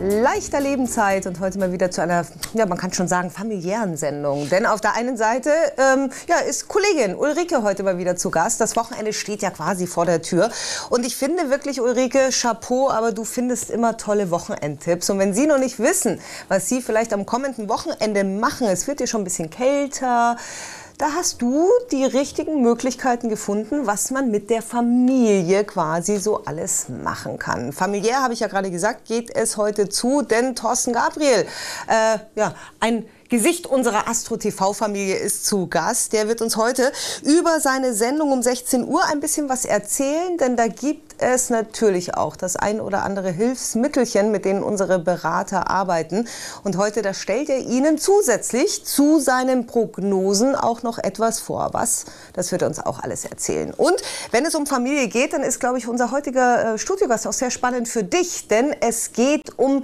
leichter Lebenszeit und heute mal wieder zu einer, ja, man kann schon sagen, familiären Sendung. Denn auf der einen Seite ähm, ja, ist Kollegin Ulrike heute mal wieder zu Gast. Das Wochenende steht ja quasi vor der Tür. Und ich finde wirklich, Ulrike, Chapeau, aber du findest immer tolle Wochenendtipps. Und wenn Sie noch nicht wissen, was Sie vielleicht am kommenden Wochenende machen, es wird ja schon ein bisschen kälter, da hast du die richtigen Möglichkeiten gefunden, was man mit der Familie quasi so alles machen kann. Familiär, habe ich ja gerade gesagt, geht es heute zu, denn Thorsten Gabriel, äh, ja, ein Gesicht unserer Astro TV-Familie ist zu Gast. Der wird uns heute über seine Sendung um 16 Uhr ein bisschen was erzählen, denn da gibt es natürlich auch das ein oder andere Hilfsmittelchen, mit denen unsere Berater arbeiten. Und heute, da stellt er Ihnen zusätzlich zu seinen Prognosen auch noch etwas vor. Was? Das wird er uns auch alles erzählen. Und wenn es um Familie geht, dann ist, glaube ich, unser heutiger äh, Studiogast auch sehr spannend für dich, denn es geht um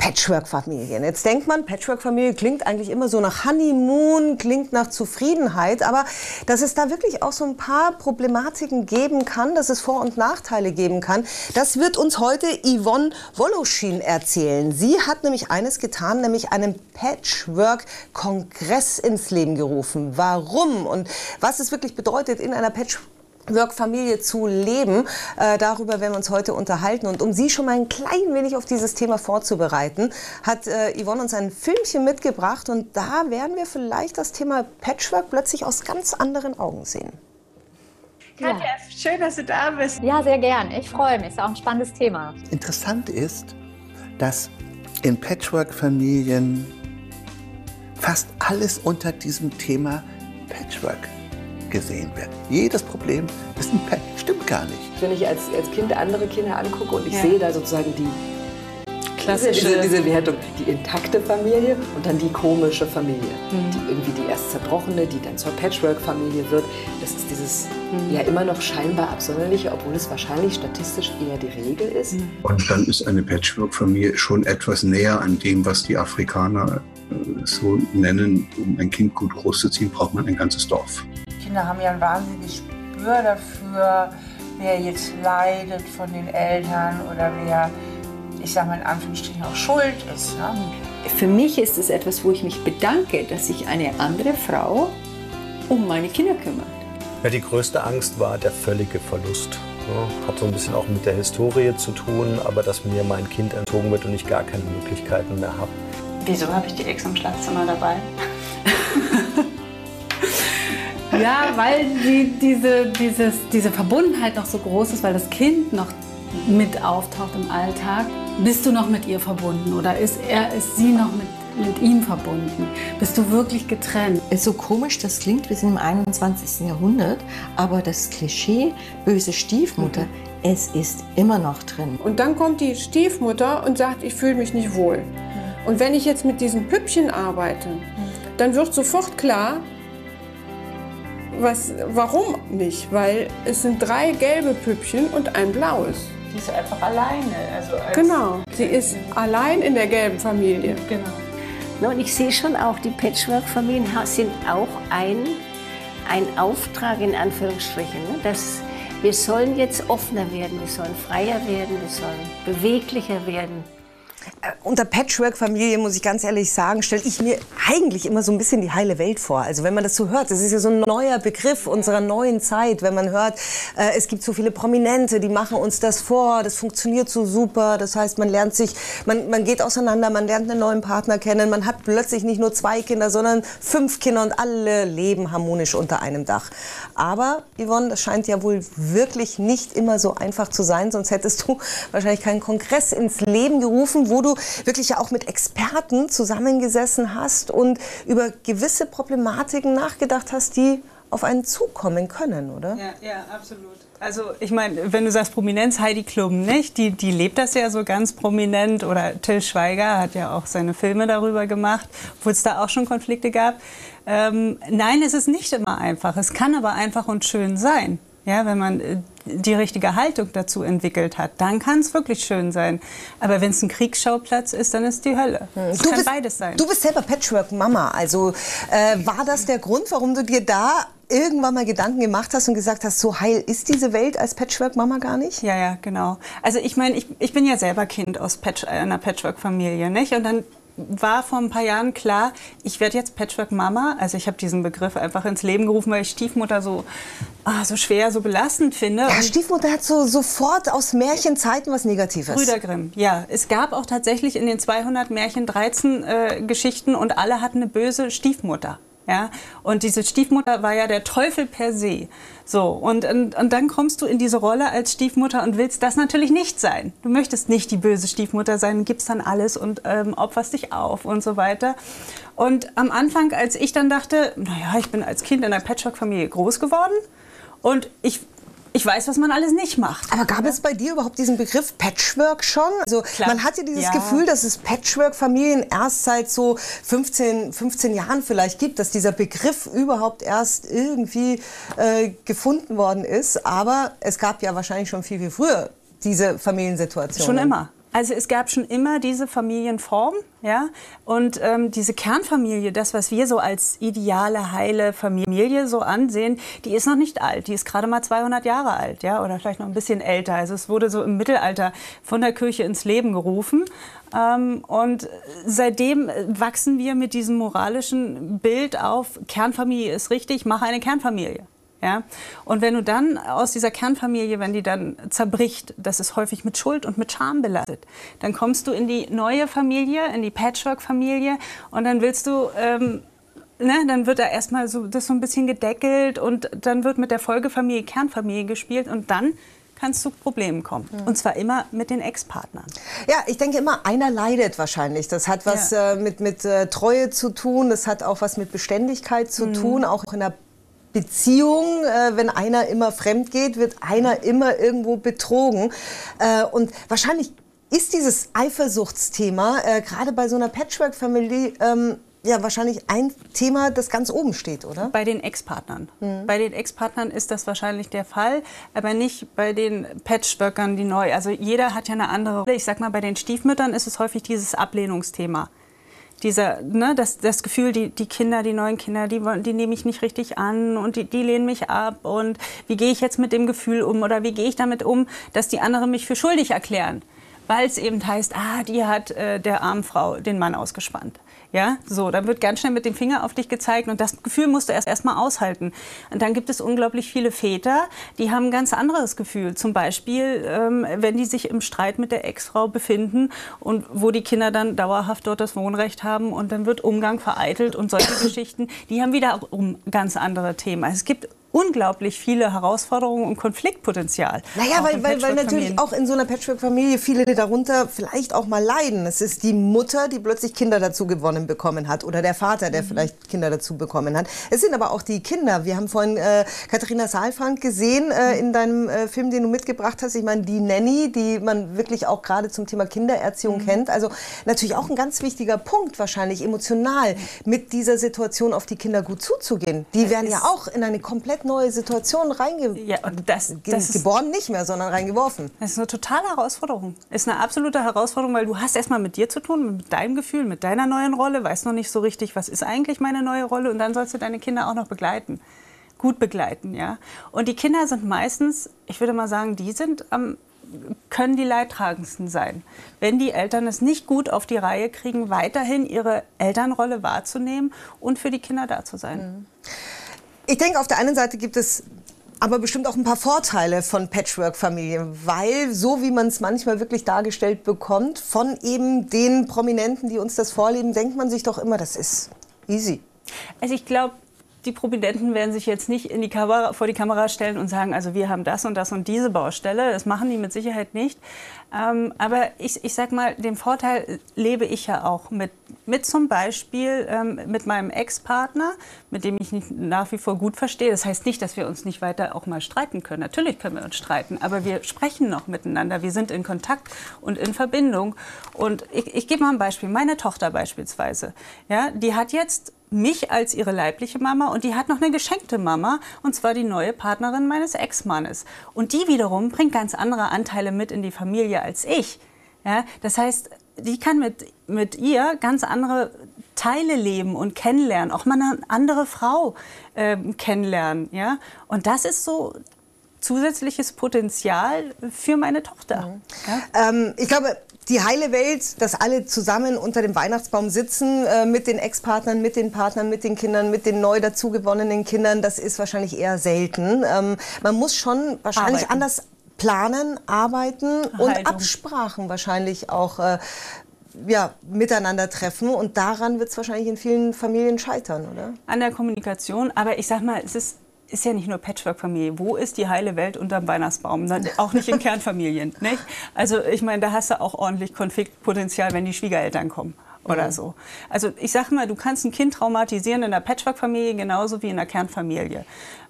Patchwork-Familien. Jetzt denkt man, Patchwork-Familie klingt eigentlich immer so nach Honeymoon, klingt nach Zufriedenheit, aber dass es da wirklich auch so ein paar Problematiken geben kann, dass es Vor- und Nachteile geben kann, das wird uns heute Yvonne Woloschin erzählen. Sie hat nämlich eines getan, nämlich einen Patchwork-Kongress ins Leben gerufen. Warum und was es wirklich bedeutet, in einer Patchwork Work-Familie zu leben. Äh, darüber werden wir uns heute unterhalten. Und um Sie schon mal ein klein wenig auf dieses Thema vorzubereiten, hat äh, Yvonne uns ein Filmchen mitgebracht. Und da werden wir vielleicht das Thema Patchwork plötzlich aus ganz anderen Augen sehen. Katja, ja. schön, dass du da bist. Ja, sehr gern. Ich freue mich. Ist auch ein spannendes Thema. Interessant ist, dass in Patchwork-Familien fast alles unter diesem Thema Patchwork gesehen wird. Jedes Problem ist ein Pech. Stimmt gar nicht. Wenn ich als, als Kind andere Kinder angucke und ich ja. sehe da sozusagen die Klassische. Diese, diese Wertung, die intakte Familie und dann die komische Familie. Mhm. Die irgendwie die erst zerbrochene, die dann zur Patchwork-Familie wird. Das ist dieses mhm. ja immer noch scheinbar absonderliche, obwohl es wahrscheinlich statistisch eher die Regel ist. Mhm. Und dann ist eine Patchwork-Familie schon etwas näher an dem, was die Afrikaner äh, so nennen. Um ein Kind gut großzuziehen, braucht man ein ganzes Dorf. Kinder haben ja ein wahnsinniges Gespür dafür, wer jetzt leidet von den Eltern oder wer, ich sage mal in Anführungsstrichen, auch schuld ist. Ne? Für mich ist es etwas, wo ich mich bedanke, dass sich eine andere Frau um meine Kinder kümmert. Ja, die größte Angst war der völlige Verlust. Ja, hat so ein bisschen auch mit der Historie zu tun, aber dass mir mein Kind entzogen wird und ich gar keine Möglichkeiten mehr habe. Wieso habe ich die Ex im Schlafzimmer dabei? Ja, weil die, diese, dieses, diese Verbundenheit noch so groß ist, weil das Kind noch mit auftaucht im Alltag. Bist du noch mit ihr verbunden oder ist, er, ist sie noch mit, mit ihm verbunden? Bist du wirklich getrennt? Ist so komisch das klingt, wir sind im 21. Jahrhundert, aber das Klischee böse Stiefmutter, mhm. es ist immer noch drin. Und dann kommt die Stiefmutter und sagt, ich fühle mich nicht wohl. Mhm. Und wenn ich jetzt mit diesen Püppchen arbeite, mhm. dann wird sofort klar, was, warum nicht? Weil es sind drei gelbe Püppchen und ein blaues. Die ist einfach alleine. Also genau, sie ist allein in der gelben Familie. Genau. Und ich sehe schon auch, die Patchwork-Familien sind auch ein, ein Auftrag in Anführungsstrichen. Ne? Dass wir sollen jetzt offener werden, wir sollen freier werden, wir sollen beweglicher werden. Äh, unter Patchwork-Familie, muss ich ganz ehrlich sagen, stelle ich mir eigentlich immer so ein bisschen die heile Welt vor. Also wenn man das so hört, das ist ja so ein neuer Begriff unserer neuen Zeit. Wenn man hört, äh, es gibt so viele Prominente, die machen uns das vor, das funktioniert so super. Das heißt, man lernt sich, man, man geht auseinander, man lernt einen neuen Partner kennen, man hat plötzlich nicht nur zwei Kinder, sondern fünf Kinder und alle leben harmonisch unter einem Dach. Aber, Yvonne, das scheint ja wohl wirklich nicht immer so einfach zu sein, sonst hättest du wahrscheinlich keinen Kongress ins Leben gerufen, wo du wirklich ja auch mit Experten zusammengesessen hast und über gewisse Problematiken nachgedacht hast, die auf einen zukommen können, oder? Ja, ja, absolut. Also ich meine, wenn du sagst Prominenz, Heidi Klum nicht, die, die lebt das ja so ganz prominent oder Till Schweiger hat ja auch seine Filme darüber gemacht, wo es da auch schon Konflikte gab. Ähm, nein, es ist nicht immer einfach. Es kann aber einfach und schön sein. Ja, wenn man äh, die richtige Haltung dazu entwickelt hat, dann kann es wirklich schön sein. Aber wenn es ein Kriegsschauplatz ist, dann ist die Hölle. Hm. Es kann bist, beides sein. Du bist selber Patchwork-Mama. Also äh, war das der Grund, warum du dir da irgendwann mal Gedanken gemacht hast und gesagt hast, so heil ist diese Welt als Patchwork-Mama gar nicht? Ja, ja, genau. Also ich meine, ich, ich bin ja selber Kind aus Patch, einer Patchwork-Familie, nicht? Und dann war vor ein paar Jahren klar, ich werde jetzt Patchwork-Mama. Also ich habe diesen Begriff einfach ins Leben gerufen, weil ich Stiefmutter so, ah, so schwer, so belastend finde. Ja, Stiefmutter hat so sofort aus Märchenzeiten was Negatives. Brüder Grimm, ja. Es gab auch tatsächlich in den 200 Märchen 13 äh, Geschichten und alle hatten eine böse Stiefmutter. Ja? Und diese Stiefmutter war ja der Teufel per se. So, und, und, und dann kommst du in diese Rolle als Stiefmutter und willst das natürlich nicht sein. Du möchtest nicht die böse Stiefmutter sein, gibst dann alles und ähm, opferst dich auf und so weiter. Und am Anfang, als ich dann dachte, naja, ich bin als Kind in einer Patchwork-Familie groß geworden und ich ich weiß, was man alles nicht macht. Aber gab es bei dir überhaupt diesen Begriff Patchwork schon? Also Klar. man hat ja dieses ja. Gefühl, dass es Patchwork-Familien erst seit so 15, 15 Jahren vielleicht gibt, dass dieser Begriff überhaupt erst irgendwie äh, gefunden worden ist. Aber es gab ja wahrscheinlich schon viel, viel früher diese Familiensituation. Schon immer. Also es gab schon immer diese Familienform, ja, und ähm, diese Kernfamilie, das, was wir so als ideale, heile Familie so ansehen, die ist noch nicht alt, die ist gerade mal 200 Jahre alt, ja, oder vielleicht noch ein bisschen älter. Also es wurde so im Mittelalter von der Kirche ins Leben gerufen. Ähm, und seitdem wachsen wir mit diesem moralischen Bild auf, Kernfamilie ist richtig, mache eine Kernfamilie. Ja? Und wenn du dann aus dieser Kernfamilie, wenn die dann zerbricht, das ist häufig mit Schuld und mit Scham belastet, dann kommst du in die neue Familie, in die Patchwork-Familie und dann willst du ähm, Ne, dann wird da erstmal so, das so ein bisschen gedeckelt und dann wird mit der Folgefamilie Kernfamilie gespielt und dann kann es zu Problemen kommen. Mhm. Und zwar immer mit den Ex-Partnern. Ja, ich denke immer, einer leidet wahrscheinlich. Das hat was ja. äh, mit, mit äh, Treue zu tun, das hat auch was mit Beständigkeit zu mhm. tun, auch in der Beziehung, äh, wenn einer immer fremd geht, wird einer immer irgendwo betrogen. Äh, und wahrscheinlich ist dieses Eifersuchtsthema äh, gerade bei so einer Patchwork-Family ähm, ja wahrscheinlich ein Thema, das ganz oben steht, oder? Bei den Ex-Partnern. Mhm. Bei den Ex-Partnern ist das wahrscheinlich der Fall, aber nicht bei den Patchworkern, die neu. Also jeder hat ja eine andere Rolle. Ich sag mal, bei den Stiefmüttern ist es häufig dieses Ablehnungsthema dieser, ne, das, das Gefühl, die, die Kinder, die neuen Kinder, die, die nehme ich nicht richtig an und die, die lehnen mich ab und wie gehe ich jetzt mit dem Gefühl um oder wie gehe ich damit um, dass die anderen mich für schuldig erklären, weil es eben heißt, ah, die hat äh, der armen Frau den Mann ausgespannt. Ja, so, dann wird ganz schnell mit dem Finger auf dich gezeigt und das Gefühl musst du erst erstmal aushalten. Und dann gibt es unglaublich viele Väter, die haben ein ganz anderes Gefühl. Zum Beispiel, ähm, wenn die sich im Streit mit der Ex-Frau befinden und wo die Kinder dann dauerhaft dort das Wohnrecht haben und dann wird Umgang vereitelt und solche Geschichten, die haben wiederum ganz andere Themen. Also es gibt unglaublich viele Herausforderungen und Konfliktpotenzial. Naja, weil, weil, weil natürlich auch in so einer Patchwork-Familie viele darunter vielleicht auch mal leiden. Es ist die Mutter, die plötzlich Kinder dazu gewonnen bekommen hat oder der Vater, der mhm. vielleicht Kinder dazu bekommen hat. Es sind aber auch die Kinder. Wir haben vorhin äh, Katharina Saalfrank gesehen äh, in deinem äh, Film, den du mitgebracht hast. Ich meine, die Nanny, die man wirklich auch gerade zum Thema Kindererziehung mhm. kennt. Also natürlich auch ein ganz wichtiger Punkt wahrscheinlich emotional mit dieser Situation auf die Kinder gut zuzugehen. Die werden ja auch in eine komplett komplett neue Situation reingeboren. Ja, das, das geboren nicht mehr, sondern reingeworfen. Das ist eine totale Herausforderung. Das ist eine absolute Herausforderung, weil du hast erstmal mit dir zu tun, mit deinem Gefühl, mit deiner neuen Rolle, weißt noch nicht so richtig, was ist eigentlich meine neue Rolle und dann sollst du deine Kinder auch noch begleiten. Gut begleiten, ja. Und die Kinder sind meistens, ich würde mal sagen, die sind am können die leidtragendsten sein. Wenn die Eltern es nicht gut auf die Reihe kriegen, weiterhin ihre Elternrolle wahrzunehmen und für die Kinder da zu sein. Mhm. Ich denke, auf der einen Seite gibt es aber bestimmt auch ein paar Vorteile von Patchwork-Familien, weil so wie man es manchmal wirklich dargestellt bekommt, von eben den Prominenten, die uns das vorleben, denkt man sich doch immer, das ist easy. Also ich glaube, die Prominenten werden sich jetzt nicht die Kamera, vor die Kamera stellen und sagen, also wir haben das und das und diese Baustelle. Das machen die mit Sicherheit nicht. Ähm, aber ich, ich sag mal, den Vorteil lebe ich ja auch mit, mit zum Beispiel ähm, mit meinem Ex-Partner, mit dem ich mich nach wie vor gut verstehe. Das heißt nicht, dass wir uns nicht weiter auch mal streiten können. Natürlich können wir uns streiten, aber wir sprechen noch miteinander. Wir sind in Kontakt und in Verbindung. Und ich, ich gebe mal ein Beispiel. Meine Tochter beispielsweise, ja, die hat jetzt mich als ihre leibliche Mama und die hat noch eine geschenkte Mama und zwar die neue Partnerin meines Ex-Mannes. Und die wiederum bringt ganz andere Anteile mit in die Familie als ich. Ja, das heißt, die kann mit, mit ihr ganz andere Teile leben und kennenlernen, auch mal eine andere Frau äh, kennenlernen. Ja? Und das ist so zusätzliches Potenzial für meine Tochter. Mhm. Ja? Ähm, ich glaube, die heile Welt, dass alle zusammen unter dem Weihnachtsbaum sitzen, äh, mit den Ex-Partnern, mit den Partnern, mit den Kindern, mit den neu dazugewonnenen Kindern, das ist wahrscheinlich eher selten. Ähm, man muss schon wahrscheinlich arbeiten. anders planen, arbeiten Haltung. und Absprachen wahrscheinlich auch äh, ja, miteinander treffen. Und daran wird es wahrscheinlich in vielen Familien scheitern, oder? An der Kommunikation. Aber ich sag mal, es ist ist ja nicht nur Patchwork-Familie. Wo ist die heile Welt unterm Weihnachtsbaum? Auch nicht in Kernfamilien. Nicht? Also ich meine, da hast du auch ordentlich Konfliktpotenzial, wenn die Schwiegereltern kommen oder mhm. so. Also ich sage mal, du kannst ein Kind traumatisieren in der Patchwork-Familie genauso wie in der Kernfamilie.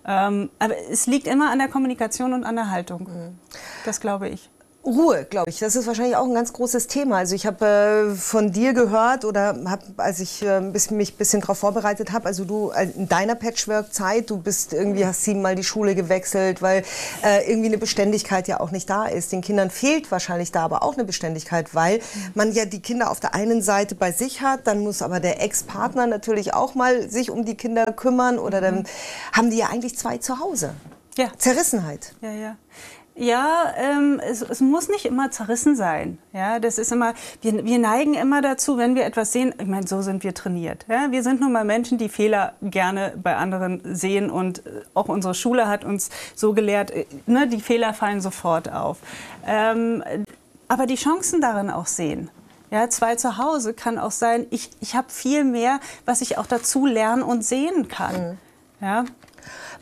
Ähm, aber es liegt immer an der Kommunikation und an der Haltung. Mhm. Das glaube ich. Ruhe, glaube ich. Das ist wahrscheinlich auch ein ganz großes Thema. Also ich habe äh, von dir gehört oder hab, als ich äh, mich ein bisschen darauf vorbereitet habe, also du äh, in deiner Patchwork-Zeit, du bist irgendwie, hast siebenmal die Schule gewechselt, weil äh, irgendwie eine Beständigkeit ja auch nicht da ist. Den Kindern fehlt wahrscheinlich da aber auch eine Beständigkeit, weil man ja die Kinder auf der einen Seite bei sich hat, dann muss aber der Ex-Partner natürlich auch mal sich um die Kinder kümmern oder dann mhm. haben die ja eigentlich zwei zu Hause. Ja. Zerrissenheit. Ja, ja. Ja, ähm, es, es, muss nicht immer zerrissen sein. Ja, das ist immer, wir, wir neigen immer dazu, wenn wir etwas sehen, ich meine, so sind wir trainiert. Ja? Wir sind nun mal Menschen, die Fehler gerne bei anderen sehen und äh, auch unsere Schule hat uns so gelehrt, äh, ne, die Fehler fallen sofort auf. Ähm, aber die Chancen darin auch sehen. Ja, zwei zu Hause kann auch sein, ich, ich habe viel mehr, was ich auch dazu lernen und sehen kann. Mhm. Ja,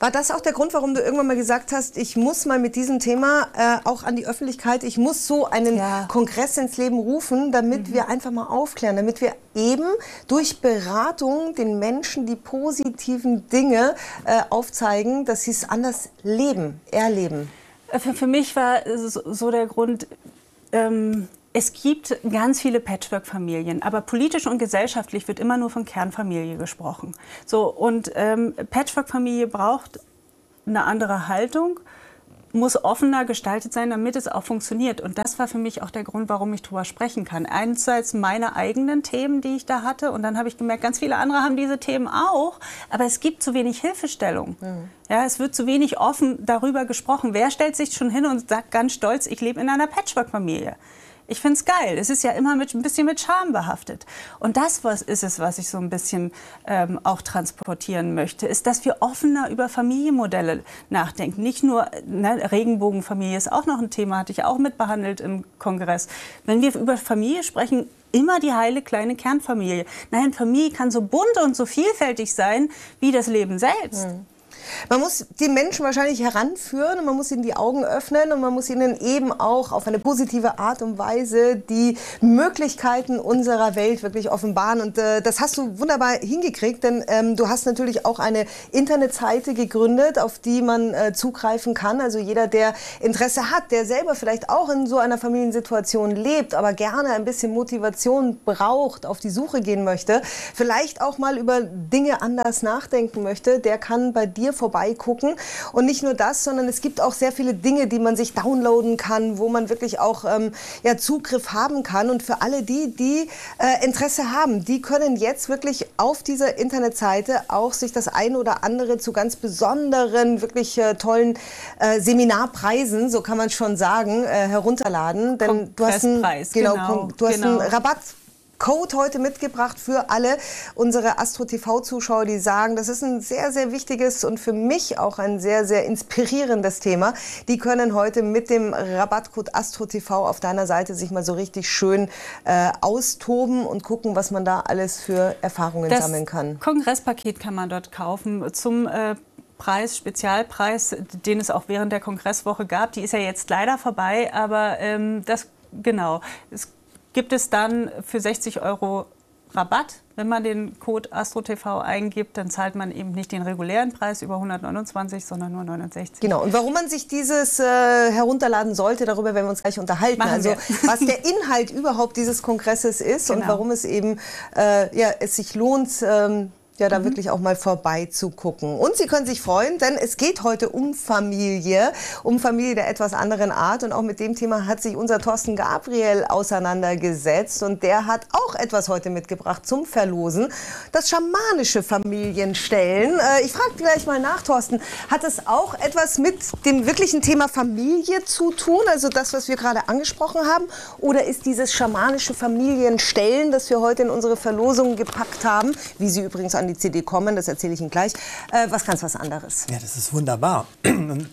war das auch der Grund, warum du irgendwann mal gesagt hast, ich muss mal mit diesem Thema äh, auch an die Öffentlichkeit, ich muss so einen ja. Kongress ins Leben rufen, damit mhm. wir einfach mal aufklären, damit wir eben durch Beratung den Menschen die positiven Dinge äh, aufzeigen, dass sie es anders leben, erleben? Äh, für, für mich war so der Grund, ähm, es gibt ganz viele Patchwork-Familien, aber politisch und gesellschaftlich wird immer nur von Kernfamilie gesprochen. So, und ähm, Patchwork-Familie braucht eine andere Haltung, muss offener gestaltet sein, damit es auch funktioniert. Und das war für mich auch der Grund, warum ich darüber sprechen kann. Einerseits meine eigenen Themen, die ich da hatte, und dann habe ich gemerkt, ganz viele andere haben diese Themen auch, aber es gibt zu wenig Hilfestellung. Mhm. Ja, es wird zu wenig offen darüber gesprochen. Wer stellt sich schon hin und sagt ganz stolz, ich lebe in einer Patchwork-Familie? Ich finde es geil. Es ist ja immer mit, ein bisschen mit Scham behaftet. Und das was ist es, was ich so ein bisschen ähm, auch transportieren möchte, ist, dass wir offener über Familienmodelle nachdenken. Nicht nur ne, Regenbogenfamilie ist auch noch ein Thema, hatte ich auch mitbehandelt im Kongress. Wenn wir über Familie sprechen, immer die heile kleine Kernfamilie. Nein, Familie kann so bunt und so vielfältig sein wie das Leben selbst. Mhm. Man muss die Menschen wahrscheinlich heranführen und man muss ihnen die Augen öffnen und man muss ihnen eben auch auf eine positive Art und Weise die Möglichkeiten unserer Welt wirklich offenbaren. Und äh, das hast du wunderbar hingekriegt, denn ähm, du hast natürlich auch eine Internetseite gegründet, auf die man äh, zugreifen kann. Also jeder, der Interesse hat, der selber vielleicht auch in so einer Familiensituation lebt, aber gerne ein bisschen Motivation braucht, auf die Suche gehen möchte, vielleicht auch mal über Dinge anders nachdenken möchte, der kann bei dir vorbeigucken. Und nicht nur das, sondern es gibt auch sehr viele Dinge, die man sich downloaden kann, wo man wirklich auch ähm, ja, Zugriff haben kann. Und für alle die, die äh, Interesse haben, die können jetzt wirklich auf dieser Internetseite auch sich das ein oder andere zu ganz besonderen, wirklich äh, tollen äh, Seminarpreisen, so kann man schon sagen, äh, herunterladen. Denn du hast einen, genau, genau, du hast genau. einen Rabatt Code heute mitgebracht für alle unsere Astro TV-Zuschauer, die sagen, das ist ein sehr, sehr wichtiges und für mich auch ein sehr, sehr inspirierendes Thema. Die können heute mit dem Rabattcode Astro TV auf deiner Seite sich mal so richtig schön äh, austoben und gucken, was man da alles für Erfahrungen das sammeln kann. Kongresspaket kann man dort kaufen zum äh, Preis, Spezialpreis, den es auch während der Kongresswoche gab. Die ist ja jetzt leider vorbei, aber ähm, das genau. Es gibt es dann für 60 Euro Rabatt. Wenn man den Code AstroTV eingibt, dann zahlt man eben nicht den regulären Preis über 129, sondern nur 69. Genau. Und warum man sich dieses äh, herunterladen sollte, darüber werden wir uns gleich unterhalten. Machen also was der Inhalt überhaupt dieses Kongresses ist genau. und warum es eben äh, ja, es sich lohnt, ähm, ja, da mhm. wirklich auch mal vorbeizugucken. Und Sie können sich freuen, denn es geht heute um Familie, um Familie der etwas anderen Art. Und auch mit dem Thema hat sich unser Thorsten Gabriel auseinandergesetzt. Und der hat auch etwas heute mitgebracht zum Verlosen. Das schamanische Familienstellen. Äh, ich frage gleich mal nach, Thorsten. Hat es auch etwas mit dem wirklichen Thema Familie zu tun? Also das, was wir gerade angesprochen haben? Oder ist dieses schamanische Familienstellen, das wir heute in unsere Verlosung gepackt haben, wie sie übrigens an die CD kommen, das erzähle ich Ihnen gleich, äh, was ganz was anderes. Ja, das ist wunderbar. Ich,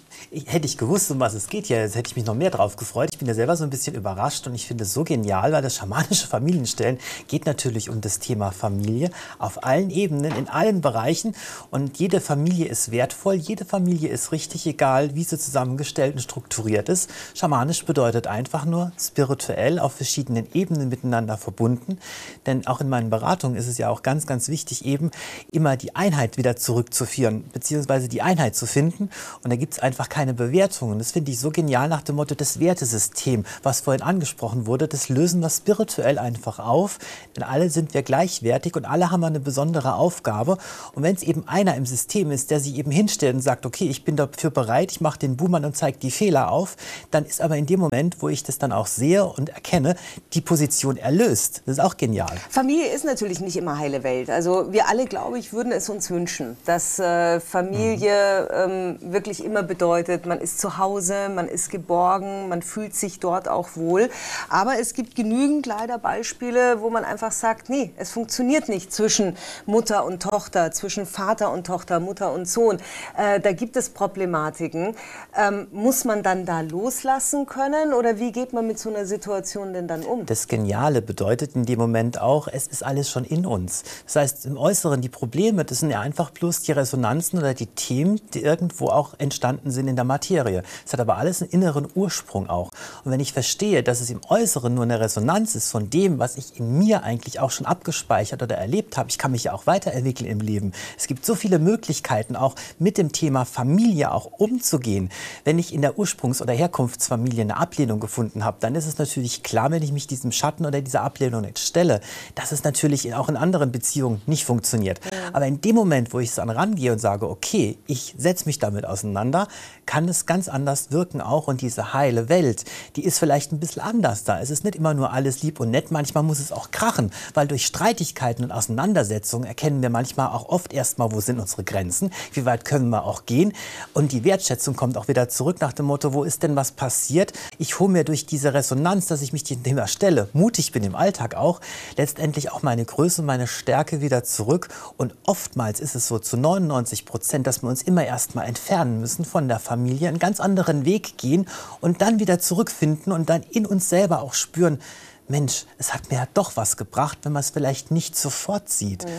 hätte ich gewusst, um was es geht, ja, hätte ich mich noch mehr drauf gefreut. Ich bin ja selber so ein bisschen überrascht und ich finde es so genial, weil das schamanische Familienstellen geht natürlich um das Thema Familie auf allen Ebenen, in allen Bereichen. Und jede Familie ist wertvoll, jede Familie ist richtig, egal wie sie zusammengestellt und strukturiert ist. Schamanisch bedeutet einfach nur spirituell auf verschiedenen Ebenen miteinander verbunden. Denn auch in meinen Beratungen ist es ja auch ganz, ganz wichtig, eben immer die Einheit wieder zurückzuführen, beziehungsweise die Einheit zu finden. Und da gibt es einfach keine Bewertungen. Das finde ich so genial nach dem Motto, das Wertesystem, was vorhin angesprochen wurde, das lösen wir spirituell einfach auf. Denn alle sind wir gleichwertig und alle haben eine besondere Aufgabe. Und wenn es eben einer im System ist, der sich eben hinstellt und sagt, okay, ich bin dafür bereit, ich mache den Buhmann und zeige die Fehler auf, dann ist aber in dem Moment, wo ich das dann auch sehe und erkenne, die Position erlöst. Das ist auch genial. Familie ist natürlich nicht immer heile Welt. Also wir alle, glaube ich, würden es uns wünschen, dass äh, Familie mhm. ähm, wirklich immer bedeutet, bedeutet, man ist zu Hause, man ist geborgen, man fühlt sich dort auch wohl. Aber es gibt genügend leider Beispiele, wo man einfach sagt, nee, es funktioniert nicht zwischen Mutter und Tochter, zwischen Vater und Tochter, Mutter und Sohn. Äh, da gibt es Problematiken. Ähm, muss man dann da loslassen können oder wie geht man mit so einer Situation denn dann um? Das Geniale bedeutet in dem Moment auch, es ist alles schon in uns. Das heißt, im Äußeren die Probleme, das sind ja einfach bloß die Resonanzen oder die Themen, die irgendwo auch entstanden sind in in der Materie. Es hat aber alles einen inneren Ursprung auch. Und wenn ich verstehe, dass es im Äußeren nur eine Resonanz ist von dem, was ich in mir eigentlich auch schon abgespeichert oder erlebt habe, ich kann mich ja auch weiterentwickeln im Leben. Es gibt so viele Möglichkeiten, auch mit dem Thema Familie auch umzugehen. Wenn ich in der Ursprungs- oder Herkunftsfamilie eine Ablehnung gefunden habe, dann ist es natürlich klar, wenn ich mich diesem Schatten oder dieser Ablehnung nicht stelle, dass es natürlich auch in anderen Beziehungen nicht funktioniert. Ja. Aber in dem Moment, wo ich es dann rangehe und sage, okay, ich setze mich damit auseinander, kann es ganz anders wirken auch. Und diese heile Welt, die ist vielleicht ein bisschen anders da. Es ist nicht immer nur alles lieb und nett, manchmal muss es auch krachen, weil durch Streitigkeiten und Auseinandersetzungen erkennen wir manchmal auch oft erstmal, wo sind unsere Grenzen, wie weit können wir auch gehen. Und die Wertschätzung kommt auch wieder zurück nach dem Motto, wo ist denn was passiert? Ich hole mir durch diese Resonanz, dass ich mich dem Thema stelle, mutig bin im Alltag auch, letztendlich auch meine Größe, meine Stärke wieder zurück. Und oftmals ist es so zu 99 Prozent, dass wir uns immer erstmal entfernen müssen von der Familie Familie einen ganz anderen Weg gehen und dann wieder zurückfinden und dann in uns selber auch spüren, Mensch, es hat mir ja doch was gebracht, wenn man es vielleicht nicht sofort sieht. Mhm.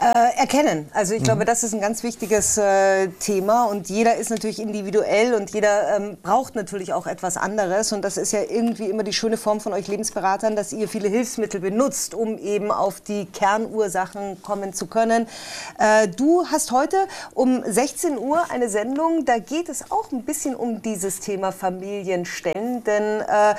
Äh, erkennen. Also ich mhm. glaube, das ist ein ganz wichtiges äh, Thema und jeder ist natürlich individuell und jeder ähm, braucht natürlich auch etwas anderes und das ist ja irgendwie immer die schöne Form von euch Lebensberatern, dass ihr viele Hilfsmittel benutzt, um eben auf die Kernursachen kommen zu können. Äh, du hast heute um 16 Uhr eine Sendung, da geht es auch ein bisschen um dieses Thema Familienstellen, denn äh,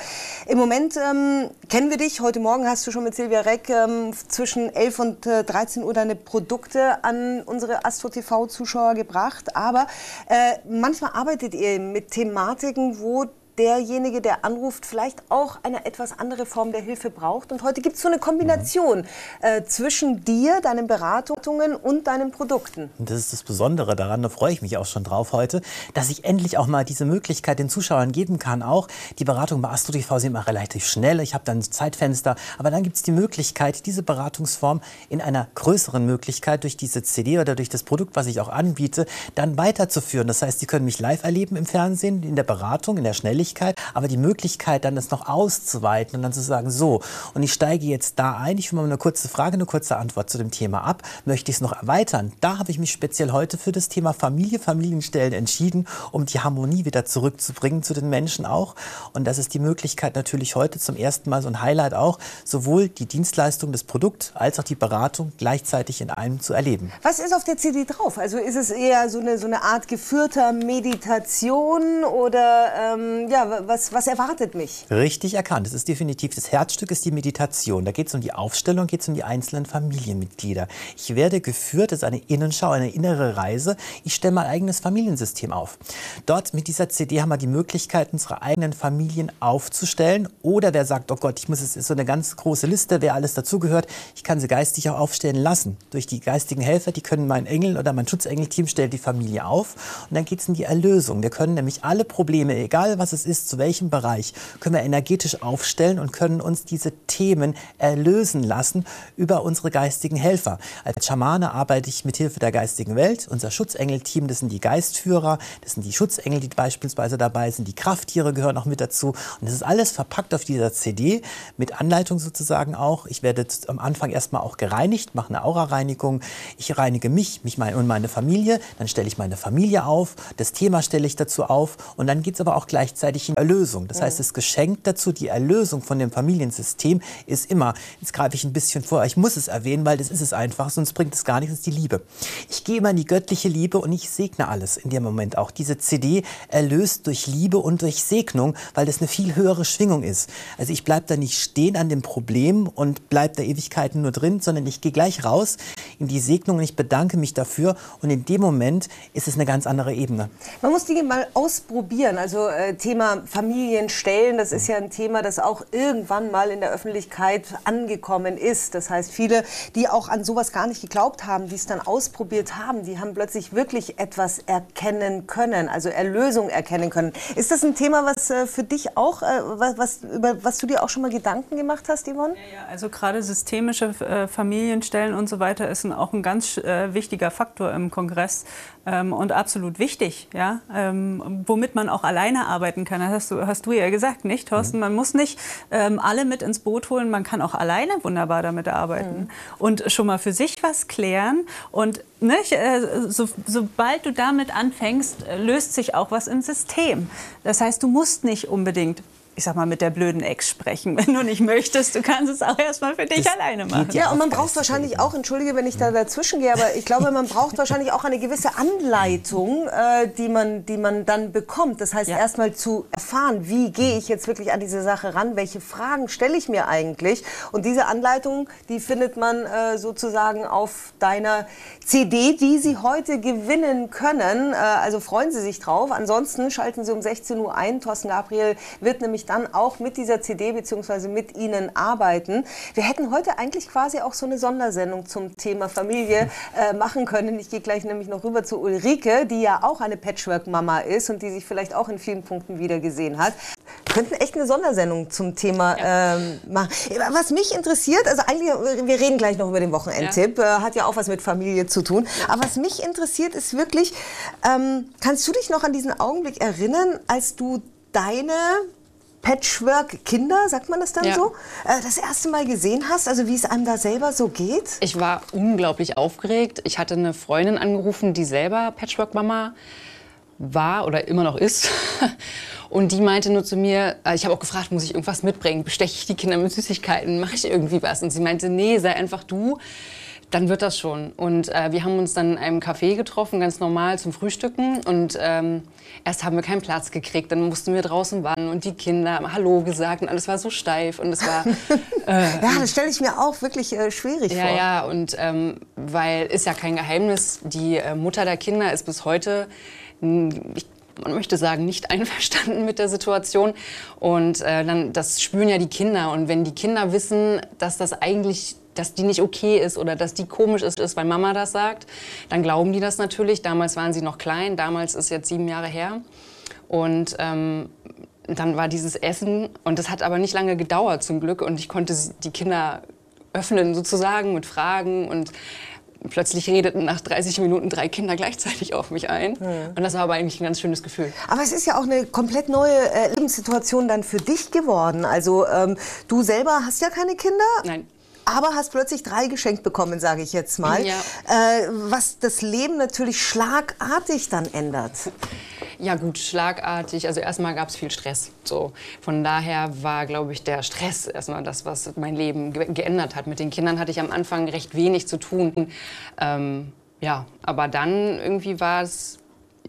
im Moment ähm, kennen wir dich. Heute Morgen hast du schon mit Silvia Reck ähm, zwischen 11 und äh, 13 Uhr deine Produkte an unsere Astro TV-Zuschauer gebracht. Aber äh, manchmal arbeitet ihr mit Thematiken, wo derjenige, der anruft, vielleicht auch eine etwas andere Form der Hilfe braucht. Und heute gibt es so eine Kombination äh, zwischen dir, deinen Beratungen und deinen Produkten. Und das ist das Besondere daran, da freue ich mich auch schon drauf heute, dass ich endlich auch mal diese Möglichkeit den Zuschauern geben kann. Auch die Beratung bei Astro TV sind immer relativ schnell. Ich habe dann ein Zeitfenster. Aber dann gibt es die Möglichkeit, diese Beratungsform in einer größeren Möglichkeit durch diese CD oder durch das Produkt, was ich auch anbiete, dann weiterzuführen. Das heißt, Sie können mich live erleben im Fernsehen, in der Beratung, in der Schnelligkeit Möglichkeit, aber die Möglichkeit, dann das noch auszuweiten und dann zu sagen, so, und ich steige jetzt da ein, ich will mal eine kurze Frage, eine kurze Antwort zu dem Thema ab, möchte ich es noch erweitern? Da habe ich mich speziell heute für das Thema Familie, Familienstellen entschieden, um die Harmonie wieder zurückzubringen zu den Menschen auch. Und das ist die Möglichkeit natürlich heute zum ersten Mal so ein Highlight auch, sowohl die Dienstleistung, das Produkt als auch die Beratung gleichzeitig in einem zu erleben. Was ist auf der CD drauf? Also ist es eher so eine, so eine Art geführter Meditation oder ähm, ja, ja, was, was erwartet mich? Richtig erkannt. Es ist definitiv das Herzstück ist die Meditation. Da geht es um die Aufstellung, geht es um die einzelnen Familienmitglieder. Ich werde geführt, das ist eine Innenschau, eine innere Reise. Ich stelle mein eigenes Familiensystem auf. Dort mit dieser CD haben wir die Möglichkeit, unsere eigenen Familien aufzustellen. Oder wer sagt, oh Gott, ich muss, es ist so eine ganz große Liste, wer alles dazugehört. Ich kann sie geistig auch aufstellen lassen. Durch die geistigen Helfer, die können mein Engel oder mein Schutzengelteam stellt die Familie auf. Und dann geht es in die Erlösung. Wir können nämlich alle Probleme, egal was es ist, zu welchem Bereich, können wir energetisch aufstellen und können uns diese Themen erlösen lassen über unsere geistigen Helfer. Als Schamane arbeite ich mit Hilfe der geistigen Welt. Unser Schutzengelteam, das sind die Geistführer, das sind die Schutzengel, die beispielsweise dabei sind, die Krafttiere gehören auch mit dazu. Und das ist alles verpackt auf dieser CD mit Anleitung sozusagen auch. Ich werde am Anfang erstmal auch gereinigt, mache eine Aura-Reinigung. Ich reinige mich, mich und meine Familie. Dann stelle ich meine Familie auf. Das Thema stelle ich dazu auf. Und dann geht es aber auch gleichzeitig in Erlösung. Das heißt, das Geschenk dazu, die Erlösung von dem Familiensystem, ist immer, jetzt greife ich ein bisschen vor, ich muss es erwähnen, weil das ist es einfach, sonst bringt es gar nichts, ist die Liebe. Ich gehe immer in die göttliche Liebe und ich segne alles in dem Moment auch. Diese CD erlöst durch Liebe und durch Segnung, weil das eine viel höhere Schwingung ist. Also ich bleibe da nicht stehen an dem Problem und bleibe da Ewigkeiten nur drin, sondern ich gehe gleich raus in die Segnung und ich bedanke mich dafür und in dem Moment ist es eine ganz andere Ebene. Man muss Dinge mal ausprobieren. Also äh, Thema Familienstellen, das ist ja ein Thema, das auch irgendwann mal in der Öffentlichkeit angekommen ist. Das heißt, viele, die auch an sowas gar nicht geglaubt haben, die es dann ausprobiert haben, die haben plötzlich wirklich etwas erkennen können, also Erlösung erkennen können. Ist das ein Thema, was äh, für dich auch, äh, was, über was du dir auch schon mal Gedanken gemacht hast, Yvonne? Ja, ja also gerade systemische äh, Familienstellen und so weiter ist ein, auch ein ganz wichtiger Faktor im Kongress ähm, und absolut wichtig, ja, ähm, womit man auch alleine arbeiten kann. Das hast du, hast du ja gesagt, nicht, Thorsten? Mhm. Man muss nicht ähm, alle mit ins Boot holen, man kann auch alleine wunderbar damit arbeiten mhm. und schon mal für sich was klären. Und nicht, äh, so, sobald du damit anfängst, äh, löst sich auch was im System. Das heißt, du musst nicht unbedingt ich sag mal, mit der blöden Ex sprechen. Wenn du nicht möchtest, du kannst es auch erstmal für dich das alleine machen. Ja, und man braucht wahrscheinlich auch, entschuldige, wenn ich da dazwischen gehe, aber ich glaube, man braucht wahrscheinlich auch eine gewisse Anleitung, äh, die, man, die man dann bekommt. Das heißt, ja. erstmal zu erfahren, wie gehe ich jetzt wirklich an diese Sache ran, welche Fragen stelle ich mir eigentlich. Und diese Anleitung, die findet man äh, sozusagen auf deiner CD, die Sie heute gewinnen können. Äh, also freuen Sie sich drauf. Ansonsten schalten Sie um 16 Uhr ein. Thorsten Gabriel wird nämlich dann auch mit dieser CD bzw. mit Ihnen arbeiten. Wir hätten heute eigentlich quasi auch so eine Sondersendung zum Thema Familie äh, machen können. Ich gehe gleich nämlich noch rüber zu Ulrike, die ja auch eine Patchwork-Mama ist und die sich vielleicht auch in vielen Punkten wieder gesehen hat. Wir könnten echt eine Sondersendung zum Thema ja. ähm, machen. Was mich interessiert, also eigentlich, wir reden gleich noch über den Wochenendtipp, ja. Äh, hat ja auch was mit Familie zu tun. Aber was mich interessiert, ist wirklich, ähm, kannst du dich noch an diesen Augenblick erinnern, als du deine Patchwork-Kinder, sagt man das dann ja. so, äh, das erste Mal gesehen hast, also wie es einem da selber so geht? Ich war unglaublich aufgeregt. Ich hatte eine Freundin angerufen, die selber Patchwork-Mama war oder immer noch ist. Und die meinte nur zu mir, äh, ich habe auch gefragt, muss ich irgendwas mitbringen? Besteche ich die Kinder mit Süßigkeiten? Mache ich irgendwie was? Und sie meinte, nee, sei einfach du dann wird das schon. Und äh, wir haben uns dann in einem Café getroffen, ganz normal zum Frühstücken. Und ähm, erst haben wir keinen Platz gekriegt, dann mussten wir draußen warten und die Kinder haben Hallo gesagt und alles war so steif und es war. Äh, ja, das stelle ich mir auch wirklich äh, schwierig ja, vor. Ja, ja, und ähm, weil ist ja kein Geheimnis, die äh, Mutter der Kinder ist bis heute. Ich man möchte sagen, nicht einverstanden mit der Situation. Und äh, dann, das spüren ja die Kinder. Und wenn die Kinder wissen, dass das eigentlich dass die nicht okay ist oder dass die komisch ist, ist, weil Mama das sagt, dann glauben die das natürlich. Damals waren sie noch klein, damals ist jetzt sieben Jahre her. Und ähm, dann war dieses Essen und das hat aber nicht lange gedauert zum Glück und ich konnte die Kinder öffnen sozusagen mit Fragen und plötzlich redeten nach 30 Minuten drei Kinder gleichzeitig auf mich ein. Mhm. Und das war aber eigentlich ein ganz schönes Gefühl. Aber es ist ja auch eine komplett neue äh, Lebenssituation dann für dich geworden. Also ähm, du selber hast ja keine Kinder. Nein aber hast plötzlich drei geschenkt bekommen, sage ich jetzt mal, ja. äh, was das Leben natürlich schlagartig dann ändert. Ja gut, schlagartig. Also erstmal gab es viel Stress. So. Von daher war, glaube ich, der Stress erstmal das, was mein Leben ge geändert hat. Mit den Kindern hatte ich am Anfang recht wenig zu tun. Ähm, ja, aber dann irgendwie war es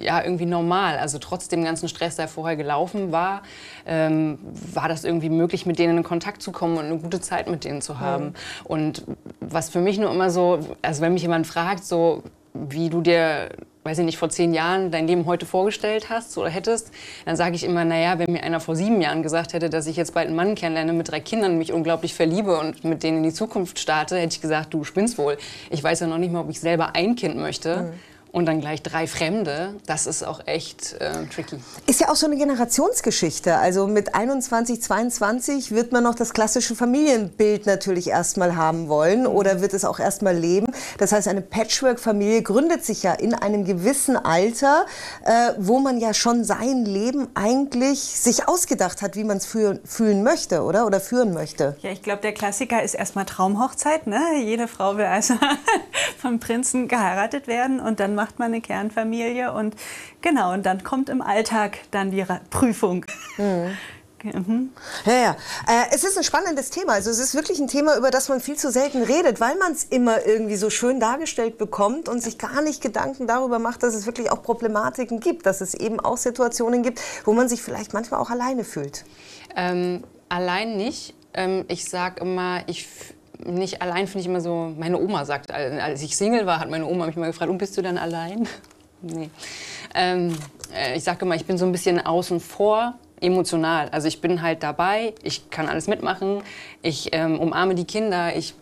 ja irgendwie normal. Also trotz dem ganzen Stress, der vorher gelaufen war, ähm, war das irgendwie möglich, mit denen in Kontakt zu kommen und eine gute Zeit mit denen zu haben. Mhm. Und was für mich nur immer so, also wenn mich jemand fragt, so wie du dir, weiß ich nicht, vor zehn Jahren dein Leben heute vorgestellt hast oder hättest, dann sage ich immer, naja, wenn mir einer vor sieben Jahren gesagt hätte, dass ich jetzt bald einen Mann kennenlerne mit drei Kindern, mich unglaublich verliebe und mit denen in die Zukunft starte, hätte ich gesagt, du spinnst wohl. Ich weiß ja noch nicht mal, ob ich selber ein Kind möchte. Mhm. Und dann gleich drei Fremde, das ist auch echt äh, tricky. Ist ja auch so eine Generationsgeschichte. Also mit 21, 22 wird man noch das klassische Familienbild natürlich erstmal haben wollen oder wird es auch erstmal leben. Das heißt, eine Patchwork-Familie gründet sich ja in einem gewissen Alter, äh, wo man ja schon sein Leben eigentlich sich ausgedacht hat, wie man es fühlen möchte, oder? Oder führen möchte. Ja, ich glaube, der Klassiker ist erstmal Traumhochzeit. Ne? Jede Frau will also vom Prinzen geheiratet werden und dann macht man eine Kernfamilie und genau, und dann kommt im Alltag dann die Prüfung. Mhm. Ja, ja. Äh, es ist ein spannendes Thema. Also es ist wirklich ein Thema, über das man viel zu selten redet, weil man es immer irgendwie so schön dargestellt bekommt und sich gar nicht Gedanken darüber macht, dass es wirklich auch Problematiken gibt, dass es eben auch Situationen gibt, wo man sich vielleicht manchmal auch alleine fühlt. Ähm, allein nicht. Ähm, ich sage immer, ich nicht allein finde ich immer so, meine Oma sagt, als ich Single war, hat meine Oma mich mal gefragt, und bist du dann allein? nee. Ähm, äh, ich sage immer, ich bin so ein bisschen außen vor emotional. Also ich bin halt dabei, ich kann alles mitmachen, ich ähm, umarme die Kinder, ich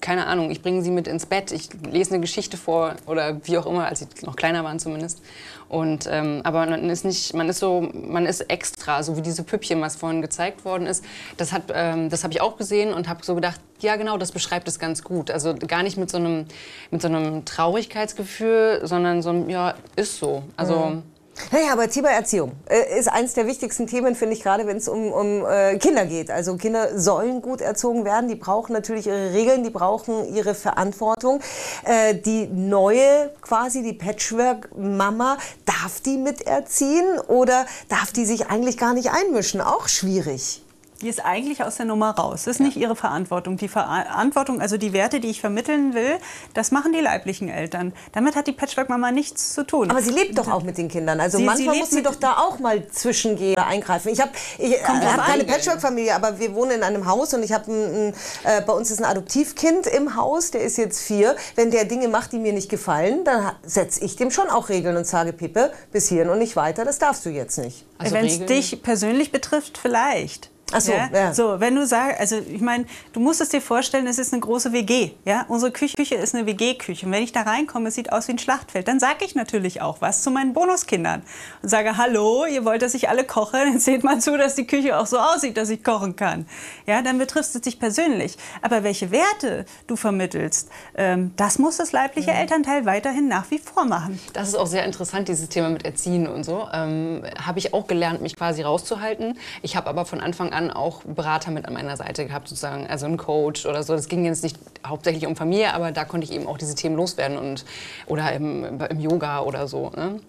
keine Ahnung, ich bringe sie mit ins Bett, ich lese eine Geschichte vor oder wie auch immer, als sie noch kleiner waren zumindest. Und, ähm, aber man ist nicht, man ist so, man ist extra, so wie diese Püppchen, was vorhin gezeigt worden ist. Das hat, ähm, das habe ich auch gesehen und habe so gedacht, ja genau, das beschreibt es ganz gut. Also gar nicht mit so einem, mit so einem Traurigkeitsgefühl, sondern so ein, ja, ist so. Also Mhm. Naja, aber Thema Erziehung äh, ist eines der wichtigsten Themen, finde ich, gerade wenn es um, um äh, Kinder geht. Also Kinder sollen gut erzogen werden, die brauchen natürlich ihre Regeln, die brauchen ihre Verantwortung. Äh, die neue, quasi die Patchwork-Mama, darf die miterziehen oder darf die sich eigentlich gar nicht einmischen? Auch schwierig. Die ist eigentlich aus der Nummer raus. Das ist nicht ihre Verantwortung. Die Verantwortung, also die Werte, die ich vermitteln will, das machen die leiblichen Eltern. Damit hat die Patchwork-Mama nichts zu tun. Aber sie lebt doch auch mit den Kindern. Also Sie- sie manchmal lebt muss sie doch da auch mal zwischengehen oder eingreifen. Ich habe ich, äh, hab keine. Patchwork-Familie, aber wir wohnen in einem Haus und ich habe ein, ein, äh, bei uns ist ein Adoptivkind im Haus, der ist jetzt vier. Wenn der Dinge macht, die mir nicht gefallen, dann setze ich dem schon auch Regeln und sage, Pippe, bis hierhin und nicht weiter, das darfst du jetzt nicht. Wenn es dich persönlich betrifft, vielleicht. Ach so, ja. So, wenn du sagst, also ich meine, du musst es dir vorstellen, es ist eine große WG. Ja? Unsere Küche, Küche ist eine WG-Küche. Und wenn ich da reinkomme, es sieht aus wie ein Schlachtfeld, dann sage ich natürlich auch was zu meinen Bonuskindern. Und sage, hallo, ihr wollt, dass ich alle koche, dann seht mal zu, dass die Küche auch so aussieht, dass ich kochen kann. Ja, dann betrifft es dich persönlich. Aber welche Werte du vermittelst, ähm, das muss das leibliche Elternteil weiterhin nach wie vor machen. Das ist auch sehr interessant, dieses Thema mit Erziehen und so. Ähm, habe ich auch gelernt, mich quasi rauszuhalten. Ich habe aber von Anfang an auch Berater mit an meiner Seite gehabt, sozusagen, also einen Coach oder so. Das ging jetzt nicht hauptsächlich um Familie, aber da konnte ich eben auch diese Themen loswerden und oder im, im Yoga oder so. Ne?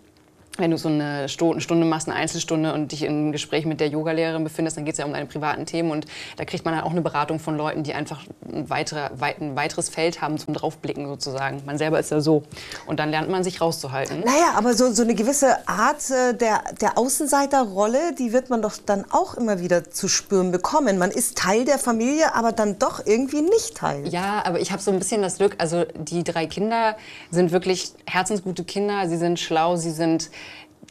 Wenn du so eine Stunde machst, eine Einzelstunde und dich im Gespräch mit der Yogalehrerin befindest, dann geht es ja um deine privaten Themen und da kriegt man dann auch eine Beratung von Leuten, die einfach ein, weiterer, weit, ein weiteres Feld haben zum Draufblicken sozusagen. Man selber ist ja so. Und dann lernt man sich rauszuhalten. Naja, aber so, so eine gewisse Art äh, der, der Außenseiterrolle, die wird man doch dann auch immer wieder zu spüren bekommen. Man ist Teil der Familie, aber dann doch irgendwie nicht Teil. Ja, aber ich habe so ein bisschen das Glück, also die drei Kinder sind wirklich herzensgute Kinder, sie sind schlau, sie sind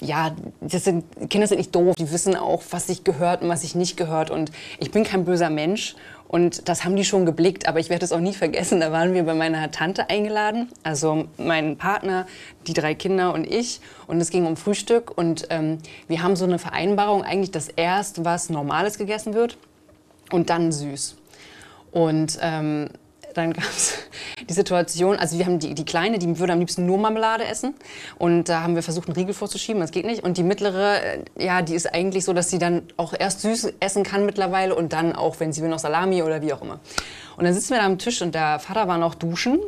ja, das sind, Kinder sind nicht doof, die wissen auch, was sich gehört und was sich nicht gehört. Und ich bin kein böser Mensch und das haben die schon geblickt, aber ich werde es auch nie vergessen. Da waren wir bei meiner Tante eingeladen, also mein Partner, die drei Kinder und ich. Und es ging um Frühstück und ähm, wir haben so eine Vereinbarung, eigentlich, dass erst was Normales gegessen wird und dann süß. Und ähm, dann gab es die Situation, also wir haben die, die Kleine, die würde am liebsten nur Marmelade essen. Und da haben wir versucht, einen Riegel vorzuschieben, das geht nicht. Und die mittlere, äh, ja, die ist eigentlich so, dass sie dann auch erst süß essen kann mittlerweile und dann auch, wenn sie will, noch Salami oder wie auch immer. Und dann sitzen wir da am Tisch und der Vater war noch duschen.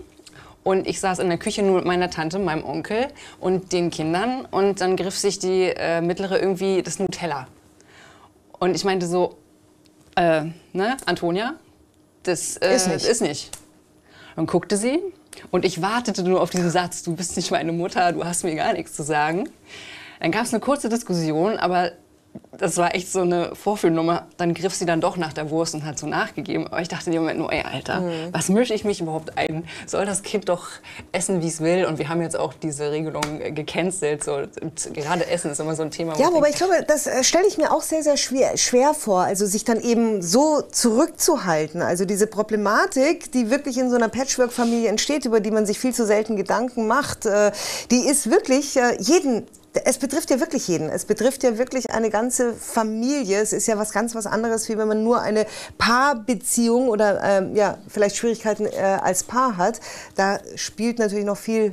Und ich saß in der Küche nur mit meiner Tante, meinem Onkel und den Kindern. Und dann griff sich die äh, mittlere irgendwie das Nutella. Und ich meinte so, äh, ne, Antonia, das äh, Ist nicht. Ist nicht. Dann guckte sie Und ich wartete nur auf diesen Satz, du bist nicht meine Mutter, du hast mir gar nichts zu sagen. Dann gab es eine kurze Diskussion, aber das war echt so eine Vorführnummer. Dann griff sie dann doch nach der Wurst und hat so nachgegeben. Aber ich dachte in dem Moment nur, ey, Alter, mhm. was mische ich mich überhaupt ein? Soll das Kind doch essen, wie es will? Und wir haben jetzt auch diese Regelung gecancelt. So, gerade Essen ist immer so ein Thema. Ja, wobei ich glaube, das äh, stelle ich mir auch sehr, sehr schwer, schwer vor. Also sich dann eben so zurückzuhalten. Also diese Problematik, die wirklich in so einer Patchwork-Familie entsteht, über die man sich viel zu selten Gedanken macht, äh, die ist wirklich äh, jeden es betrifft ja wirklich jeden. Es betrifft ja wirklich eine ganze Familie. Es ist ja was ganz was anderes, wie wenn man nur eine Paarbeziehung oder ähm, ja, vielleicht Schwierigkeiten äh, als Paar hat. Da spielt natürlich noch viel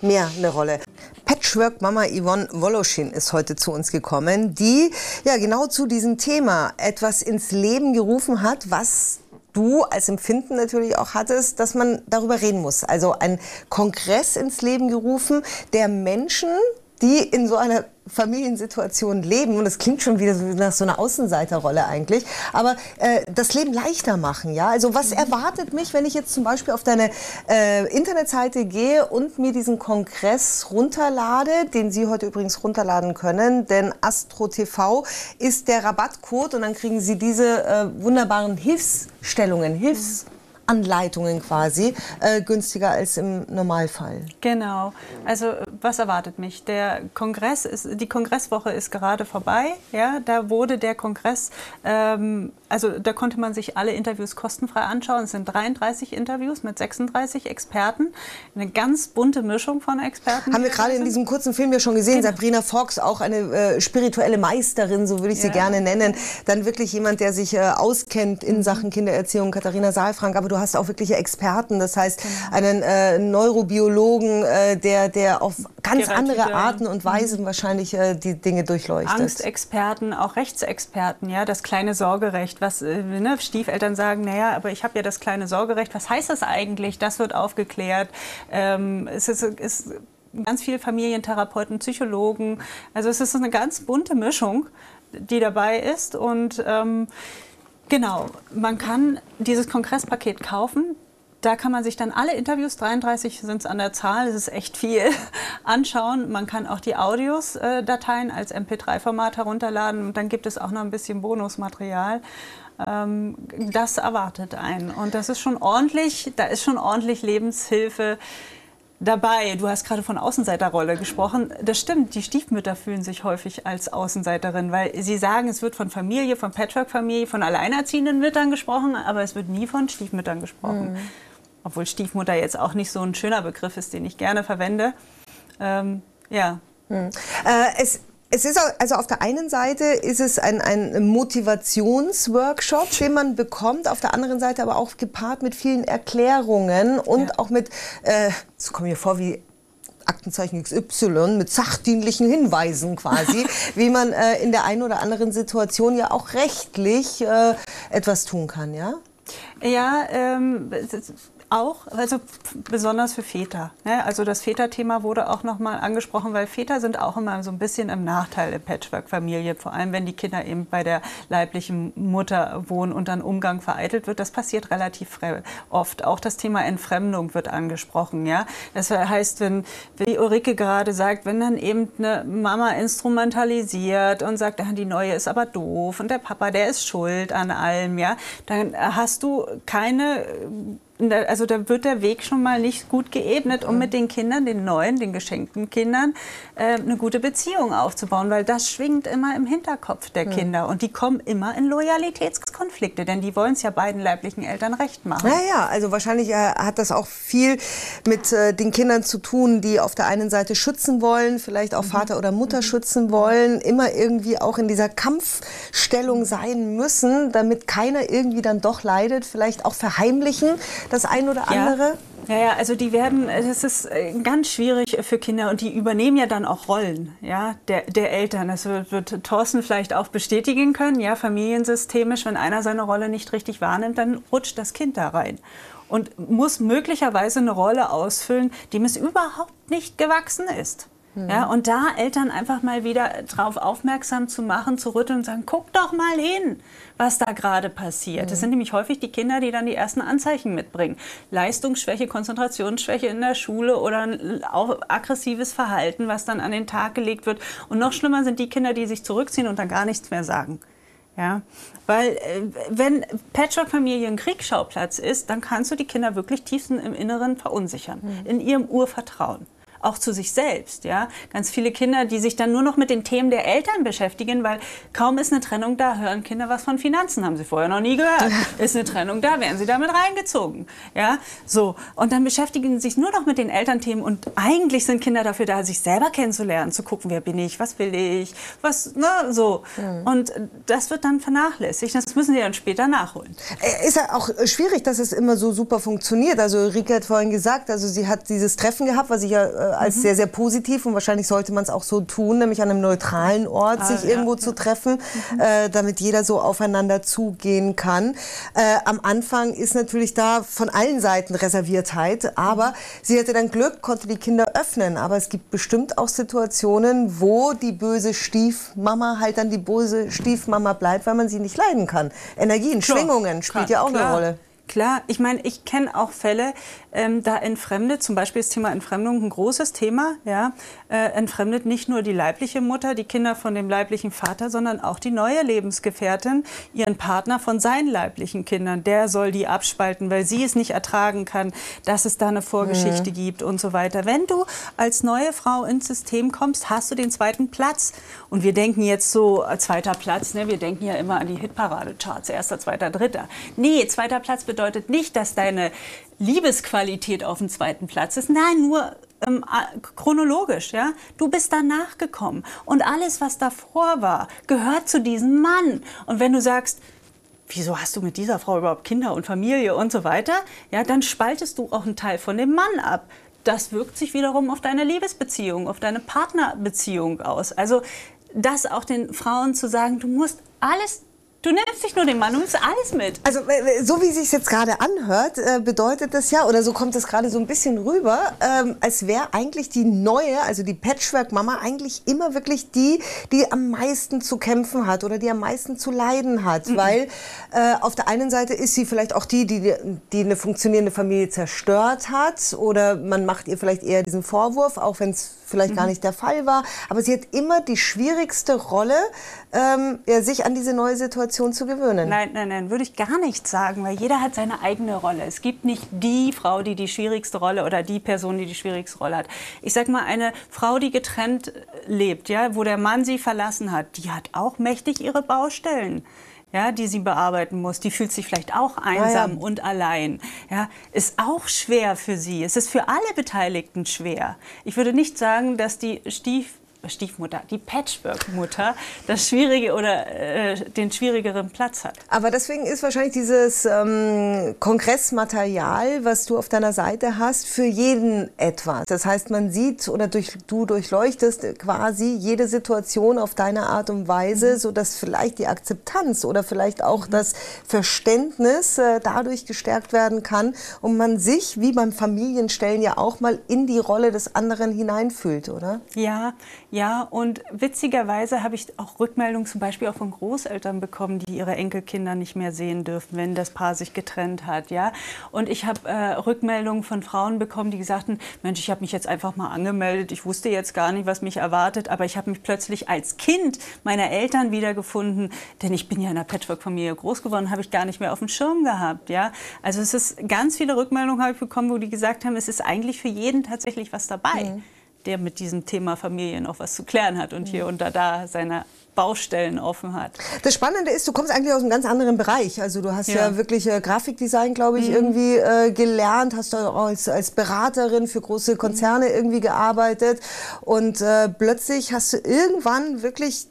mehr eine Rolle. Patchwork-Mama Yvonne Woloschin ist heute zu uns gekommen, die ja genau zu diesem Thema etwas ins Leben gerufen hat, was du als Empfinden natürlich auch hattest, dass man darüber reden muss. Also ein Kongress ins Leben gerufen, der Menschen die in so einer Familiensituation leben, und das klingt schon wieder nach so einer Außenseiterrolle eigentlich, aber äh, das Leben leichter machen. Ja? Also was erwartet mich, wenn ich jetzt zum Beispiel auf deine äh, Internetseite gehe und mir diesen Kongress runterlade, den Sie heute übrigens runterladen können, denn Astro TV ist der Rabattcode und dann kriegen Sie diese äh, wunderbaren Hilfsstellungen, Hilfs Anleitungen quasi äh, günstiger als im Normalfall. Genau. Also was erwartet mich? Der Kongress ist, die Kongresswoche ist gerade vorbei. Ja, da wurde der Kongress, ähm, also da konnte man sich alle Interviews kostenfrei anschauen. Es sind 33 Interviews mit 36 Experten. Eine ganz bunte Mischung von Experten. Haben wir gerade in diesem kurzen Film ja schon gesehen. Genau. Sabrina Fox, auch eine äh, spirituelle Meisterin, so würde ich ja. sie gerne nennen. Dann wirklich jemand, der sich äh, auskennt in mhm. Sachen Kindererziehung, Katharina Saalfrank. Aber du hast auch wirkliche Experten, das heißt genau. einen äh, Neurobiologen, äh, der, der auf ganz Gerard andere. Arten und Weisen mhm. wahrscheinlich äh, die Dinge durchleuchtet. Angstexperten, auch Rechtsexperten, ja, das kleine Sorgerecht, was äh, ne, Stiefeltern sagen, naja, aber ich habe ja das kleine Sorgerecht, was heißt das eigentlich? Das wird aufgeklärt. Ähm, es ist, ist ganz viele Familientherapeuten, Psychologen, also es ist eine ganz bunte Mischung, die dabei ist und ähm, Genau, man kann dieses Kongresspaket kaufen. Da kann man sich dann alle Interviews, 33 sind es an der Zahl, das ist echt viel, anschauen. Man kann auch die Audios-Dateien als MP3-Format herunterladen und dann gibt es auch noch ein bisschen Bonusmaterial. Ähm, das erwartet einen und das ist schon ordentlich, da ist schon ordentlich Lebenshilfe dabei. Du hast gerade von Außenseiterrolle gesprochen. Das stimmt, die Stiefmütter fühlen sich häufig als Außenseiterin, weil sie sagen, es wird von Familie, von Patchwork-Familie, von alleinerziehenden Müttern gesprochen, aber es wird nie von Stiefmüttern gesprochen. Mhm. Obwohl Stiefmutter jetzt auch nicht so ein schöner Begriff ist, den ich gerne verwende. Ähm, ja. Mhm. Äh, es es ist also auf der einen Seite ist es ein, ein Motivationsworkshop, den man bekommt, auf der anderen Seite aber auch gepaart mit vielen Erklärungen und ja. auch mit, äh, so kommen mir vor wie Aktenzeichen XY mit sachdienlichen Hinweisen quasi, wie man äh, in der einen oder anderen Situation ja auch rechtlich äh, etwas tun kann, ja? Ja, ähm, auch, also besonders für Väter. Ne? Also das Väterthema wurde auch nochmal angesprochen, weil Väter sind auch immer so ein bisschen im Nachteil in Patchwork-Familie, vor allem wenn die Kinder eben bei der leiblichen Mutter wohnen und dann Umgang vereitelt wird. Das passiert relativ oft. Auch das Thema Entfremdung wird angesprochen. Ja? Das heißt, wenn, wie Ulrike gerade sagt, wenn dann eben eine Mama instrumentalisiert und sagt, die Neue ist aber doof und der Papa, der ist schuld an allem, ja, dann hast du keine also da wird der Weg schon mal nicht gut geebnet, um mit den Kindern, den neuen, den geschenkten Kindern, äh, eine gute Beziehung aufzubauen, weil das schwingt immer im Hinterkopf der Kinder und die kommen immer in Loyalitätskonflikte, denn die wollen es ja beiden leiblichen Eltern recht machen. Naja, also wahrscheinlich äh, hat das auch viel mit äh, den Kindern zu tun, die auf der einen Seite schützen wollen, vielleicht auch mhm. Vater oder Mutter mhm. schützen wollen, immer irgendwie auch in dieser Kampfstellung sein müssen, damit keiner irgendwie dann doch leidet, vielleicht auch verheimlichen, das ein oder andere? Ja, ja, also die werden, es ist äh, ganz schwierig für Kinder und die übernehmen ja dann auch Rollen, ja, der, der Eltern. Das wird, wird Thorsten vielleicht auch bestätigen können, ja, familiensystemisch, wenn einer seine Rolle nicht richtig wahrnimmt, dann rutscht das Kind da rein und muss möglicherweise eine Rolle ausfüllen, dem es überhaupt nicht gewachsen ist. Ja, und da Eltern einfach mal wieder darauf aufmerksam zu machen, zu rütteln und sagen, guck doch mal hin, was da gerade passiert. Das sind nämlich häufig die Kinder, die dann die ersten Anzeichen mitbringen. Leistungsschwäche, Konzentrationsschwäche in der Schule oder auch aggressives Verhalten, was dann an den Tag gelegt wird. Und noch schlimmer sind die Kinder, die sich zurückziehen und dann gar nichts mehr sagen. Ja, weil äh, wenn Patchwork-Familie ein Kriegsschauplatz ist, dann kannst du die Kinder wirklich tiefsten im Inneren verunsichern, in ihrem Urvertrauen auch zu sich selbst. Ja? Ganz viele Kinder, die sich dann nur noch mit den Themen der Eltern beschäftigen, weil kaum ist eine Trennung da, hören Kinder was von Finanzen, haben sie vorher noch nie gehört. Ist eine Trennung da, werden sie damit reingezogen. Ja? So. Und dann beschäftigen sie sich nur noch mit den Elternthemen und eigentlich sind Kinder dafür da, sich selber kennenzulernen, zu gucken, wer bin ich, was will ich, was, ne, so. Mhm. Und das wird dann vernachlässigt. Das müssen sie dann später nachholen. Äh, Ist ja auch schwierig, dass es immer so super funktioniert. Also Rike hat vorhin gesagt, also sie hat dieses Treffen gehabt, was ich ja äh, als Mhm. sehr, sehr positiv und wahrscheinlich sollte man es auch so tun, nämlich an einem neutralen Ort Ah, sich ja, irgendwo zu treffen, äh, damit jeder so aufeinander zugehen kann. Äh, am Anfang ist natürlich da von allen Seiten Reserviertheit, aber sie hatte dann Glück, konnte die Kinder öffnen. Aber es gibt bestimmt auch Situationen, wo die böse Stiefmama halt dann die böse Stiefmama bleibt, weil man sie nicht leiden kann. Energien, Schwingungen spielt ja auch klar. eine Rolle. Klar, ich meine, ich kenne auch Fälle, ähm, da entfremdet, zum Beispiel das Thema Entfremdung, ein großes Thema, ja, äh, entfremdet nicht nur die leibliche Mutter, die Kinder von dem leiblichen Vater, sondern auch die neue Lebensgefährtin, ihren Partner von seinen leiblichen Kindern. Der soll die abspalten, weil sie es nicht ertragen kann, dass es da eine Vorgeschichte Mhm. gibt und so weiter. Wenn du als neue Frau ins System kommst, hast du den zweiten Platz. Und wir denken jetzt so, äh, zweiter Platz, ne, wir denken ja immer an die Hitparade-Charts, erster, zweiter, dritter. Nee, zweiter Platz bedeutet nicht, dass deine Liebesqualität auf dem zweiten Platz ist. Nein, nur ähm, chronologisch, ja. Du bist danach gekommen. Und alles, was davor war, gehört zu diesem Mann. Und wenn du sagst, wieso hast du mit dieser Frau überhaupt Kinder und Familie und so weiter, ja, dann spaltest du auch einen Teil von dem Mann ab. Das wirkt sich wiederum auf deine Liebesbeziehung, auf deine Partnerbeziehung aus. Also das auch den Frauen zu sagen, du musst alles, du nimmst nicht nur den Mann, du nimmst alles mit. Also äh, so wie sich jetzt gerade anhört, äh, bedeutet das ja, oder so kommt es gerade so ein bisschen rüber, ähm, als wäre eigentlich die neue, also die Patchwork-Mama eigentlich immer wirklich die, die am meisten zu kämpfen hat oder die am meisten zu leiden hat, Mhm. weil äh, auf der einen Seite ist sie vielleicht auch die, die, die eine funktionierende Familie zerstört hat oder man macht ihr vielleicht eher diesen Vorwurf, auch wenn es vielleicht gar Mhm. nicht der Fall war, aber sie hat immer die schwierigste Rolle, ähm, sich an diese neue Situation zu gewöhnen. Nein, nein, nein, würde ich gar nicht sagen, weil jeder hat seine eigene Rolle. Es gibt nicht die Frau, die die schwierigste Rolle oder die Person, die die schwierigste Rolle hat. Ich sag mal, eine Frau, die getrennt äh, lebt, ja, wo der Mann sie verlassen hat, die hat auch mächtig ihre Baustellen. Ja, die sie bearbeiten muss, die fühlt sich vielleicht auch einsam ja. und allein. Ja, ist auch schwer für sie. Es ist für alle Beteiligten schwer. Ich würde nicht sagen, dass die Stief Stiefmutter, die Patchwork-Mutter, das schwierige oder äh, den schwierigeren Platz hat. Aber deswegen ist wahrscheinlich dieses ähm, Kongressmaterial, was du auf deiner Seite hast, für jeden etwas. Das heißt, man sieht oder durch, du durchleuchtest quasi jede Situation auf deine Art und Weise, sodass vielleicht die Akzeptanz oder vielleicht auch das Verständnis äh, dadurch gestärkt werden kann und man sich, wie beim Familienstellen ja auch mal in die Rolle des anderen hineinfühlt, oder? Ja, ja, und witzigerweise habe ich auch Rückmeldungen zum Beispiel auch von Großeltern bekommen, die ihre Enkelkinder nicht mehr sehen dürfen, wenn das Paar sich getrennt hat, ja. Und ich habe äh, Rückmeldungen von Frauen bekommen, die gesagt haben, Mensch, ich habe mich jetzt einfach mal angemeldet, ich wusste jetzt gar nicht, was mich erwartet, aber ich habe mich plötzlich als Kind meiner Eltern wiedergefunden, denn ich bin ja in einer Patchwork-Familie groß geworden, habe ich gar nicht mehr auf dem Schirm gehabt, ja. Also es ist ganz viele Rückmeldungen habe ich bekommen, wo die gesagt haben, es ist eigentlich für jeden tatsächlich was dabei der mit diesem Thema Familie noch was zu klären hat und hier und da, da seine Baustellen offen hat. Das Spannende ist, du kommst eigentlich aus einem ganz anderen Bereich. Also du hast ja, Ja. wirklich äh, Grafikdesign, glaube ich, Mhm. irgendwie äh, gelernt, hast auch als, als Beraterin für große Konzerne irgendwie gearbeitet und äh, plötzlich hast du irgendwann wirklich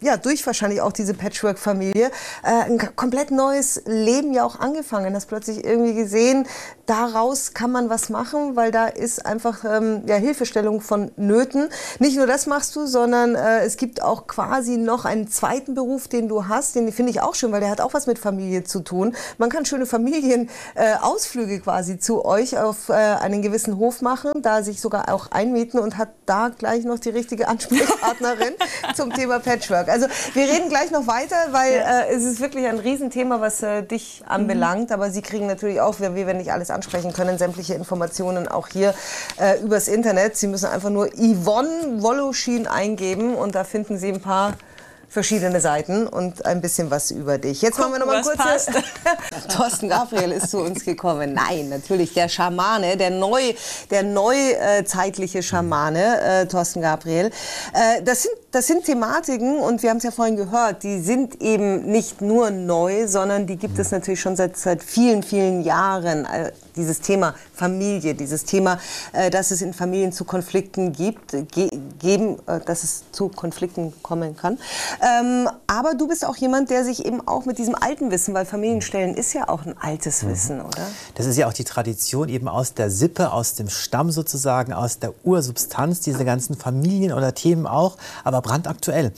ja, durch wahrscheinlich auch diese Patchwork-Familie, äh, ein komplett neues Leben ja auch angefangen. Hast plötzlich irgendwie gesehen, daraus kann man was machen, weil da ist einfach ähm, ja, Hilfestellung von Nöten. Nicht nur das machst du, sondern äh, es gibt auch quasi noch einen zweiten Beruf, den du hast. Den finde ich auch schön, weil der hat auch was mit Familie zu tun. Man kann schöne Familienausflüge äh, quasi zu euch auf äh, einen gewissen Hof machen, da sich sogar auch einmieten und hat da gleich noch die richtige Ansprechpartnerin zum Thema Patchwork. Also wir reden gleich noch weiter, weil ja. äh, es ist wirklich ein Riesenthema, was äh, dich anbelangt. Mhm. Aber Sie kriegen natürlich auch, wie wir nicht alles ansprechen können, sämtliche Informationen auch hier äh, übers Internet. Sie müssen einfach nur Yvonne Woloschin eingeben und da finden Sie ein paar verschiedene Seiten und ein bisschen was über dich. Jetzt Gucken, machen wir noch mal kurz. Thorsten Gabriel ist zu uns gekommen. Nein, natürlich der Schamane, der neu, der neuzeitliche Schamane, äh, Thorsten Gabriel. Äh, das sind das sind Thematiken und wir haben es ja vorhin gehört, die sind eben nicht nur neu, sondern die gibt es natürlich schon seit, seit vielen, vielen Jahren. Äh, dieses Thema Familie, dieses Thema, äh, dass es in Familien zu Konflikten gibt, ge geben, äh, dass es zu Konflikten kommen kann. Ähm, aber du bist auch jemand, der sich eben auch mit diesem alten Wissen, weil Familienstellen ist ja auch ein altes mhm. Wissen, oder? Das ist ja auch die Tradition eben aus der Sippe, aus dem Stamm sozusagen, aus der Ursubstanz, diese ganzen Familien oder Themen auch, aber brandaktuell.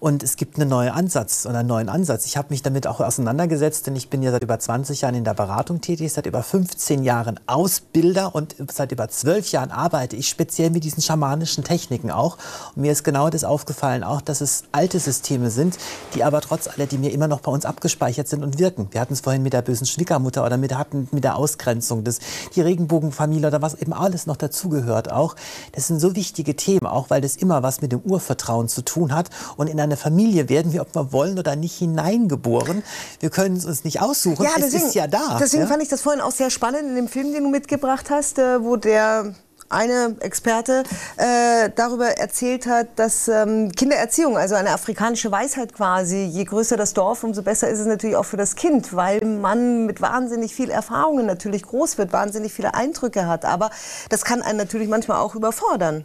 Und es gibt einen neuen Ansatz oder einen neuen Ansatz. Ich habe mich damit auch auseinandergesetzt, denn ich bin ja seit über 20 Jahren in der Beratung tätig, seit über 15 Jahren Ausbilder und seit über 12 Jahren arbeite ich speziell mit diesen schamanischen Techniken auch. Und mir ist genau das aufgefallen, auch dass es alte Systeme sind, die aber trotz alledem mir immer noch bei uns abgespeichert sind und wirken. Wir hatten es vorhin mit der bösen Schwiegermutter oder mit, hatten mit der Ausgrenzung, des, die Regenbogenfamilie oder was eben alles noch dazugehört auch. Das sind so wichtige Themen, auch weil das immer was mit dem Urvertrauen zu tun hat und in einer eine Familie werden wir, ob wir wollen oder nicht, hineingeboren. Wir können es uns nicht aussuchen. Ja, deswegen, es ist ja da. Deswegen ja? fand ich das vorhin auch sehr spannend in dem Film, den du mitgebracht hast, äh, wo der eine Experte äh, darüber erzählt hat, dass ähm, Kindererziehung, also eine afrikanische Weisheit quasi, je größer das Dorf, umso besser ist es natürlich auch für das Kind, weil man mit wahnsinnig viel Erfahrungen natürlich groß wird, wahnsinnig viele Eindrücke hat. Aber das kann einen natürlich manchmal auch überfordern.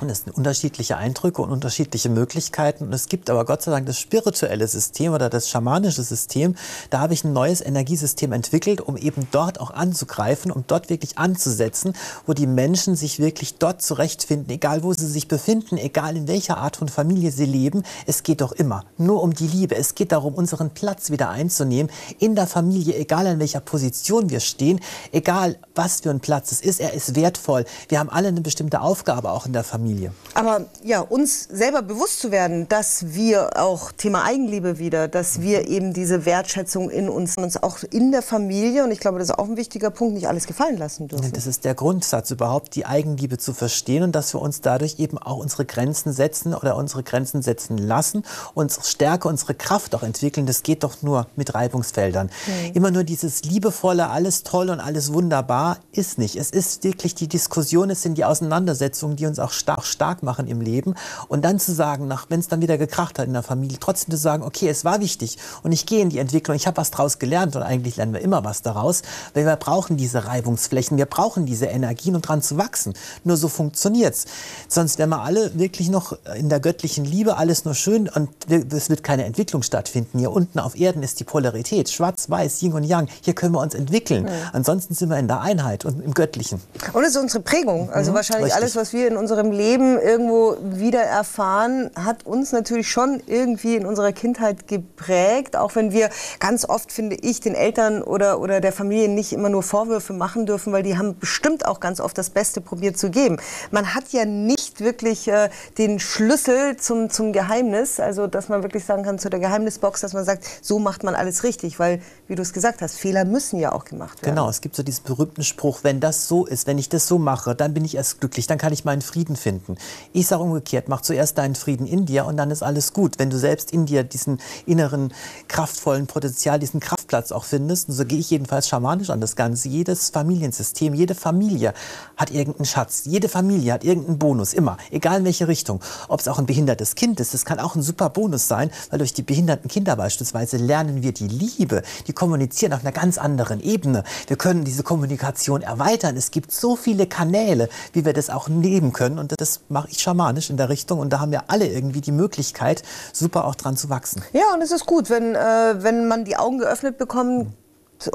Und es sind unterschiedliche Eindrücke und unterschiedliche Möglichkeiten. Und es gibt aber Gott sei Dank das spirituelle System oder das schamanische System. Da habe ich ein neues Energiesystem entwickelt, um eben dort auch anzugreifen, um dort wirklich anzusetzen, wo die Menschen sich wirklich dort zurechtfinden, egal wo sie sich befinden, egal in welcher Art von Familie sie leben. Es geht doch immer nur um die Liebe. Es geht darum, unseren Platz wieder einzunehmen in der Familie, egal in welcher Position wir stehen, egal was für ein Platz es ist. Er ist wertvoll. Wir haben alle eine bestimmte Aufgabe auch in der Familie. Familie. Aber ja, uns selber bewusst zu werden, dass wir auch Thema Eigenliebe wieder, dass wir eben diese Wertschätzung in uns, uns auch in der Familie, und ich glaube, das ist auch ein wichtiger Punkt, nicht alles gefallen lassen dürfen. Das ist der Grundsatz überhaupt, die Eigenliebe zu verstehen und dass wir uns dadurch eben auch unsere Grenzen setzen oder unsere Grenzen setzen lassen, unsere Stärke, unsere Kraft auch entwickeln. Das geht doch nur mit Reibungsfeldern. Mhm. Immer nur dieses liebevolle, alles toll und alles wunderbar ist nicht. Es ist wirklich die Diskussion, es sind die Auseinandersetzungen, die uns auch stark auch stark machen im Leben. Und dann zu sagen, wenn es dann wieder gekracht hat in der Familie, trotzdem zu sagen, okay, es war wichtig und ich gehe in die Entwicklung, ich habe was daraus gelernt und eigentlich lernen wir immer was daraus, weil wir brauchen diese Reibungsflächen, wir brauchen diese Energien, um dran zu wachsen. Nur so funktioniert es. Sonst wären wir alle wirklich noch in der göttlichen Liebe, alles nur schön und es wird keine Entwicklung stattfinden. Hier unten auf Erden ist die Polarität, schwarz, weiß, Yin und Yang. Hier können wir uns entwickeln. Mhm. Ansonsten sind wir in der Einheit und im Göttlichen. Und es ist unsere Prägung. Also mhm, wahrscheinlich richtig. alles, was wir in unserem Leben Leben irgendwo wieder erfahren, hat uns natürlich schon irgendwie in unserer Kindheit geprägt. Auch wenn wir ganz oft, finde ich, den Eltern oder, oder der Familie nicht immer nur Vorwürfe machen dürfen, weil die haben bestimmt auch ganz oft das Beste probiert zu geben. Man hat ja nicht wirklich äh, den Schlüssel zum, zum Geheimnis, also dass man wirklich sagen kann zu der Geheimnisbox, dass man sagt, so macht man alles richtig, weil, wie du es gesagt hast, Fehler müssen ja auch gemacht werden. Genau, es gibt so diesen berühmten Spruch, wenn das so ist, wenn ich das so mache, dann bin ich erst glücklich, dann kann ich meinen Frieden finden finden. Ich sage umgekehrt, mach zuerst deinen Frieden in dir und dann ist alles gut. Wenn du selbst in dir diesen inneren kraftvollen Potenzial, diesen Kraftplatz auch findest. Und so gehe ich jedenfalls schamanisch an das Ganze. Jedes Familiensystem, jede Familie hat irgendeinen Schatz. Jede Familie hat irgendeinen Bonus, immer. Egal in welche Richtung. Ob es auch ein behindertes Kind ist, das kann auch ein super Bonus sein, weil durch die behinderten Kinder beispielsweise lernen wir die Liebe. Die kommunizieren auf einer ganz anderen Ebene. Wir können diese Kommunikation erweitern. Es gibt so viele Kanäle, wie wir das auch nehmen können. Und das mache ich schamanisch in der Richtung. Und da haben wir alle irgendwie die Möglichkeit, super auch dran zu wachsen. Ja, und es ist gut, wenn, äh, wenn man die Augen geöffnet bekommt.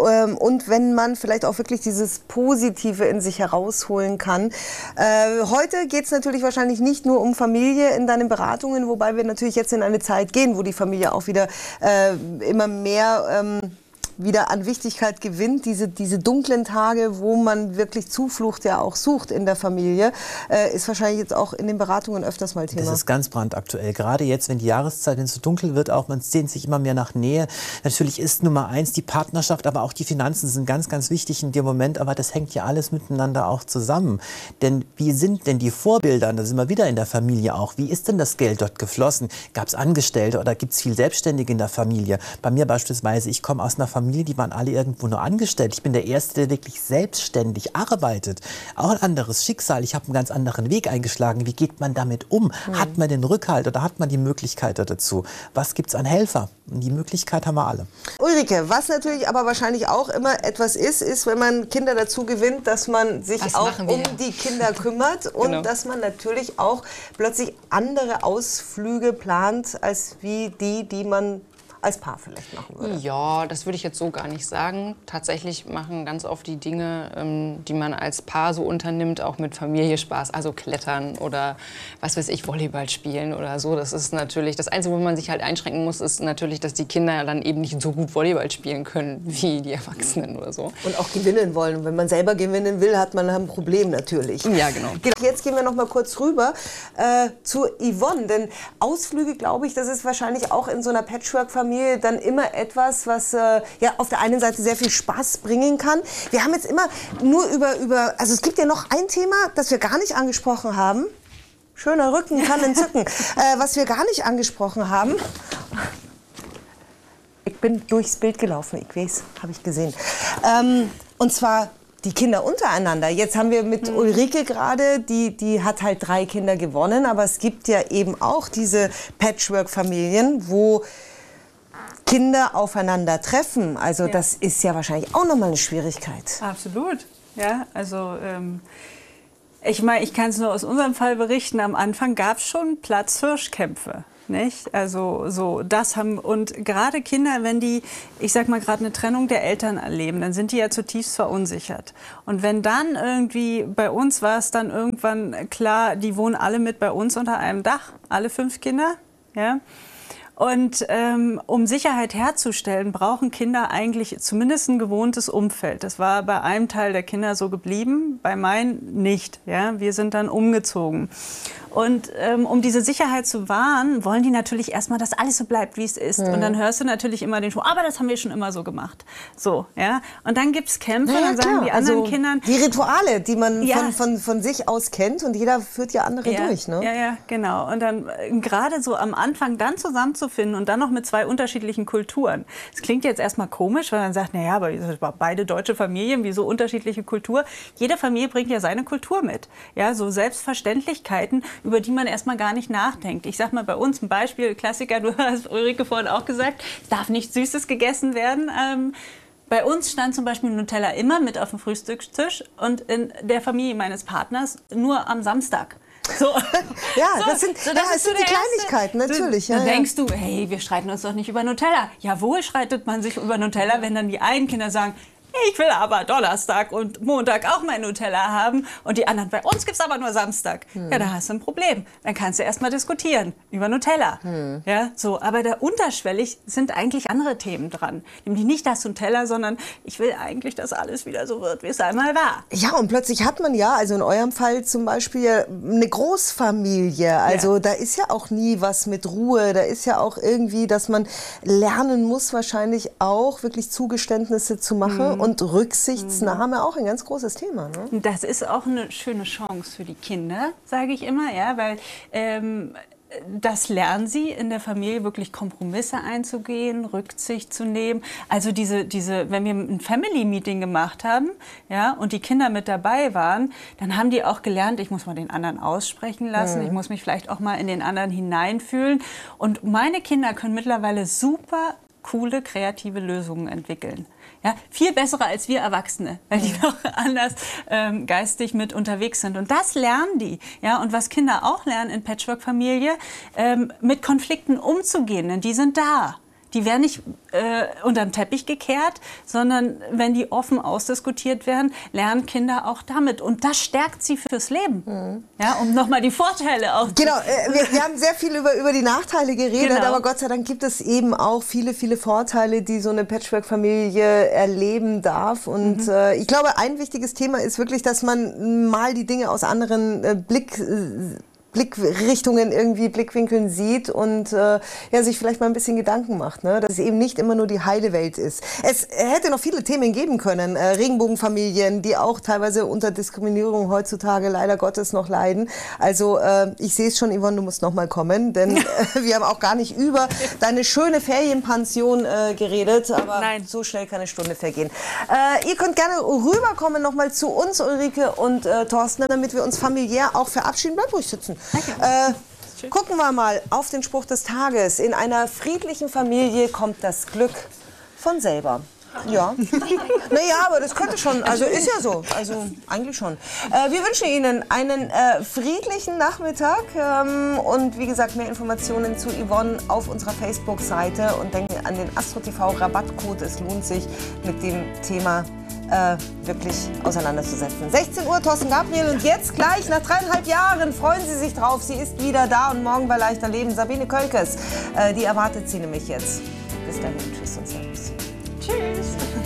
ähm, Und wenn man vielleicht auch wirklich dieses Positive in sich herausholen kann. Äh, heute geht es natürlich wahrscheinlich nicht nur um Familie in deinen Beratungen, wobei wir natürlich jetzt in eine Zeit gehen, wo die Familie auch wieder äh, immer mehr ähm, wieder an Wichtigkeit gewinnt. Diese, diese dunklen Tage, wo man wirklich Zuflucht ja auch sucht in der Familie, äh, ist wahrscheinlich jetzt auch in den Beratungen öfters mal Thema. Das ist ganz brandaktuell. Gerade jetzt, wenn die Jahreszeit, wenn es so dunkel wird, auch man sehnt sich immer mehr nach Nähe. Natürlich ist Nummer eins die Partnerschaft, aber auch die Finanzen sind ganz, ganz wichtig in dem Moment. Aber das hängt ja alles miteinander auch zusammen. Denn wie sind denn die Vorbilder? Da sind wir wieder in der Familie auch. Wie ist denn das Geld dort geflossen? Gab es Angestellte oder gibt es viel Selbstständige in der Familie? Bei mir beispielsweise, ich komme aus einer Familie, die waren alle irgendwo nur angestellt. Ich bin der Erste, der wirklich selbstständig arbeitet. Auch ein anderes Schicksal. Ich habe einen ganz anderen Weg eingeschlagen. Wie geht man damit um? Mhm. Hat man den Rückhalt oder hat man die Möglichkeit dazu? Was gibt es an Helfer? Und die Möglichkeit haben wir alle. Ulrike, was natürlich aber wahrscheinlich auch immer etwas ist, ist, wenn man Kinder dazu gewinnt, dass man sich Was auch um die Kinder kümmert und Genau. dass man natürlich auch plötzlich andere Ausflüge plant, als wie die, die man als Paar vielleicht machen würde. Ja, das würde ich jetzt so gar nicht sagen. Tatsächlich machen ganz oft die Dinge, ähm, die man als Paar so unternimmt, auch mit Familie Spaß. Also Klettern oder was weiß ich, Volleyball spielen oder so. Das ist natürlich, das Einzige, wo man sich halt einschränken muss, ist natürlich, dass die Kinder dann eben nicht so gut Volleyball spielen können wie die Erwachsenen oder so. Und auch gewinnen wollen. Und wenn man selber gewinnen will, hat man ein Problem natürlich. Ja, genau. Jetzt gehen wir noch mal kurz rüber äh, zu Yvonne. Denn Ausflüge, glaube ich, das ist wahrscheinlich auch in so einer Patchwork-Familie dann immer etwas, was äh, ja auf der einen Seite sehr viel Spaß bringen kann. Wir haben jetzt immer nur über, über, also es gibt ja noch ein Thema, das wir gar nicht angesprochen haben. Schöner Rücken kann entzücken. äh, was wir gar nicht angesprochen haben. Ich bin durchs Bild gelaufen, ich weiß, habe ich gesehen. Ähm, und zwar die Kinder untereinander. Jetzt haben wir mit Ulrike gerade, die, die hat halt drei Kinder gewonnen, aber es gibt ja eben auch diese Patchwork-Familien, wo Kinder aufeinandertreffen. Also das ist ja wahrscheinlich auch nochmal eine Schwierigkeit. Absolut. Ja, also ähm, ich meine, ich kann es nur aus unserem Fall berichten. Am Anfang gab es schon Platzhirschkämpfe. Nicht? Also so das haben und gerade Kinder, wenn die, ich sag mal gerade eine Trennung der Eltern erleben, dann sind die ja zutiefst verunsichert. Und wenn dann irgendwie bei uns war es dann irgendwann klar, die wohnen alle mit bei uns unter einem Dach, alle fünf Kinder, ja. Und ähm, um Sicherheit herzustellen, brauchen Kinder eigentlich zumindest ein gewohntes Umfeld. Das war bei einem Teil der Kinder so geblieben, bei meinen nicht. Ja? Wir sind dann umgezogen. Und ähm, um diese Sicherheit zu wahren, wollen die natürlich erstmal, dass alles so bleibt, wie es ist. Mhm. Und dann hörst du natürlich immer den Spruch, aber das haben wir schon immer so gemacht. So, ja. Und dann gibt es Kämpfe, Ja, dann sagen klar. die anderen also Kindern, Die Rituale, die man Ja. von, von, von sich aus kennt und jeder führt ja andere ja, durch. Ne? Ja, ja, genau. Und dann äh, gerade so am Anfang dann zusammenzufinden und dann noch mit zwei unterschiedlichen Kulturen. Es klingt jetzt erstmal komisch, weil man sagt, naja, aber beide deutsche Familien, wieso unterschiedliche Kultur? Jede Familie bringt ja seine Kultur mit. Ja, so Selbstverständlichkeiten, über die man erstmal gar nicht nachdenkt. Ich sag mal bei uns ein Beispiel, Klassiker, du hast Ulrike vorhin auch gesagt, es darf nichts Süßes gegessen werden. Ähm, bei uns stand zum Beispiel Nutella immer mit auf dem Frühstückstisch und in der Familie meines Partners nur am Samstag. So. Ja, das sind- ja, es ist sind der die Kleinigkeiten, natürlich, Du, ja, da ja. denkst du, hey, wir streiten uns doch nicht über Nutella. Jawohl, streitet man sich über Nutella, wenn dann die einen Kinder sagen, ich will aber Donnerstag und Montag auch mein Nutella haben und die anderen, bei uns gibt es aber nur Samstag. Hm. Ja, da hast du ein Problem. Dann kannst du erst mal diskutieren über Nutella. Hm. Ja, so, aber da unterschwellig sind eigentlich andere Themen dran. Nämlich nicht das Nutella, sondern ich will eigentlich, dass alles wieder so wird, wie es einmal war. Ja, und plötzlich hat man ja, also in eurem Fall zum Beispiel, eine Großfamilie. Also da ist ja auch nie was mit Ruhe. Da ist ja auch irgendwie, dass man lernen muss, wahrscheinlich auch wirklich Zugeständnisse zu machen. Mhm. Und Rücksichtsnahme auch ein ganz großes Thema. Ne? Das ist auch eine schöne Chance für die Kinder, sage ich immer, ja, weil ähm, das lernen sie in der Familie wirklich Kompromisse einzugehen, Rücksicht zu nehmen. Also diese, diese, wenn wir ein Family Meeting gemacht haben, ja, und die Kinder mit dabei waren, dann haben die auch gelernt, ich muss mal den anderen aussprechen lassen, Mhm. ich muss mich vielleicht auch mal in den anderen hineinfühlen. Und meine Kinder können mittlerweile super coole kreative Lösungen entwickeln. Ja, viel bessere als wir Erwachsene, weil die noch anders ähm, geistig mit unterwegs sind. Und das lernen die. Ja, und was Kinder auch lernen in Patchwork-Familie, ähm, mit Konflikten umzugehen, denn die sind da. Die werden nicht äh, unter den Teppich gekehrt, sondern wenn die offen ausdiskutiert werden, lernen Kinder auch damit. Und das stärkt sie fürs Leben. Ja, um nochmal die Vorteile auch Genau, äh, wir, wir haben sehr viel über, über die Nachteile geredet, Genau. aber Gott sei Dank gibt es eben auch viele, viele Vorteile, die so eine Patchwork-Familie erleben darf. Und Mhm. äh, ich glaube, ein wichtiges Thema ist wirklich, dass man mal die Dinge aus anderen äh, Blick. Blickrichtungen irgendwie Blickwinkeln sieht und äh, ja, sich vielleicht mal ein bisschen Gedanken macht, ne? dass es eben nicht immer nur die heile Welt ist. Es hätte noch viele Themen geben können, äh, Regenbogenfamilien, die auch teilweise unter Diskriminierung heutzutage leider Gottes noch leiden. Also äh, ich sehe es schon, Yvonne, du musst noch mal kommen, denn äh, wir haben auch gar nicht über deine schöne Ferienpension äh, geredet, aber so schnell kann eine Stunde vergehen. Äh, ihr könnt gerne rüberkommen noch mal zu uns, Ulrike und äh, Thorsten, damit wir uns familiär auch verabschieden. Bleib ruhig sitzen. Äh, gucken wir mal auf den Spruch des Tages. In einer friedlichen Familie kommt das Glück von selber. Ja. naja, aber das könnte schon, also ist ja so, also eigentlich schon. Äh, wir wünschen Ihnen einen äh, friedlichen Nachmittag ähm, und wie gesagt, mehr Informationen zu Yvonne auf unserer Facebook-Seite und denken an den Astro TV Rabattcode. Es lohnt sich mit dem Thema äh, wirklich auseinanderzusetzen. 16 Uhr, Thorsten Gabriel und jetzt gleich nach dreieinhalb Jahren freuen Sie sich drauf. Sie ist wieder da und morgen bei Leichter Leben Sabine Kölkes. Äh, die erwartet Sie nämlich jetzt. Bis dahin, tschüss und servus. Tschüss.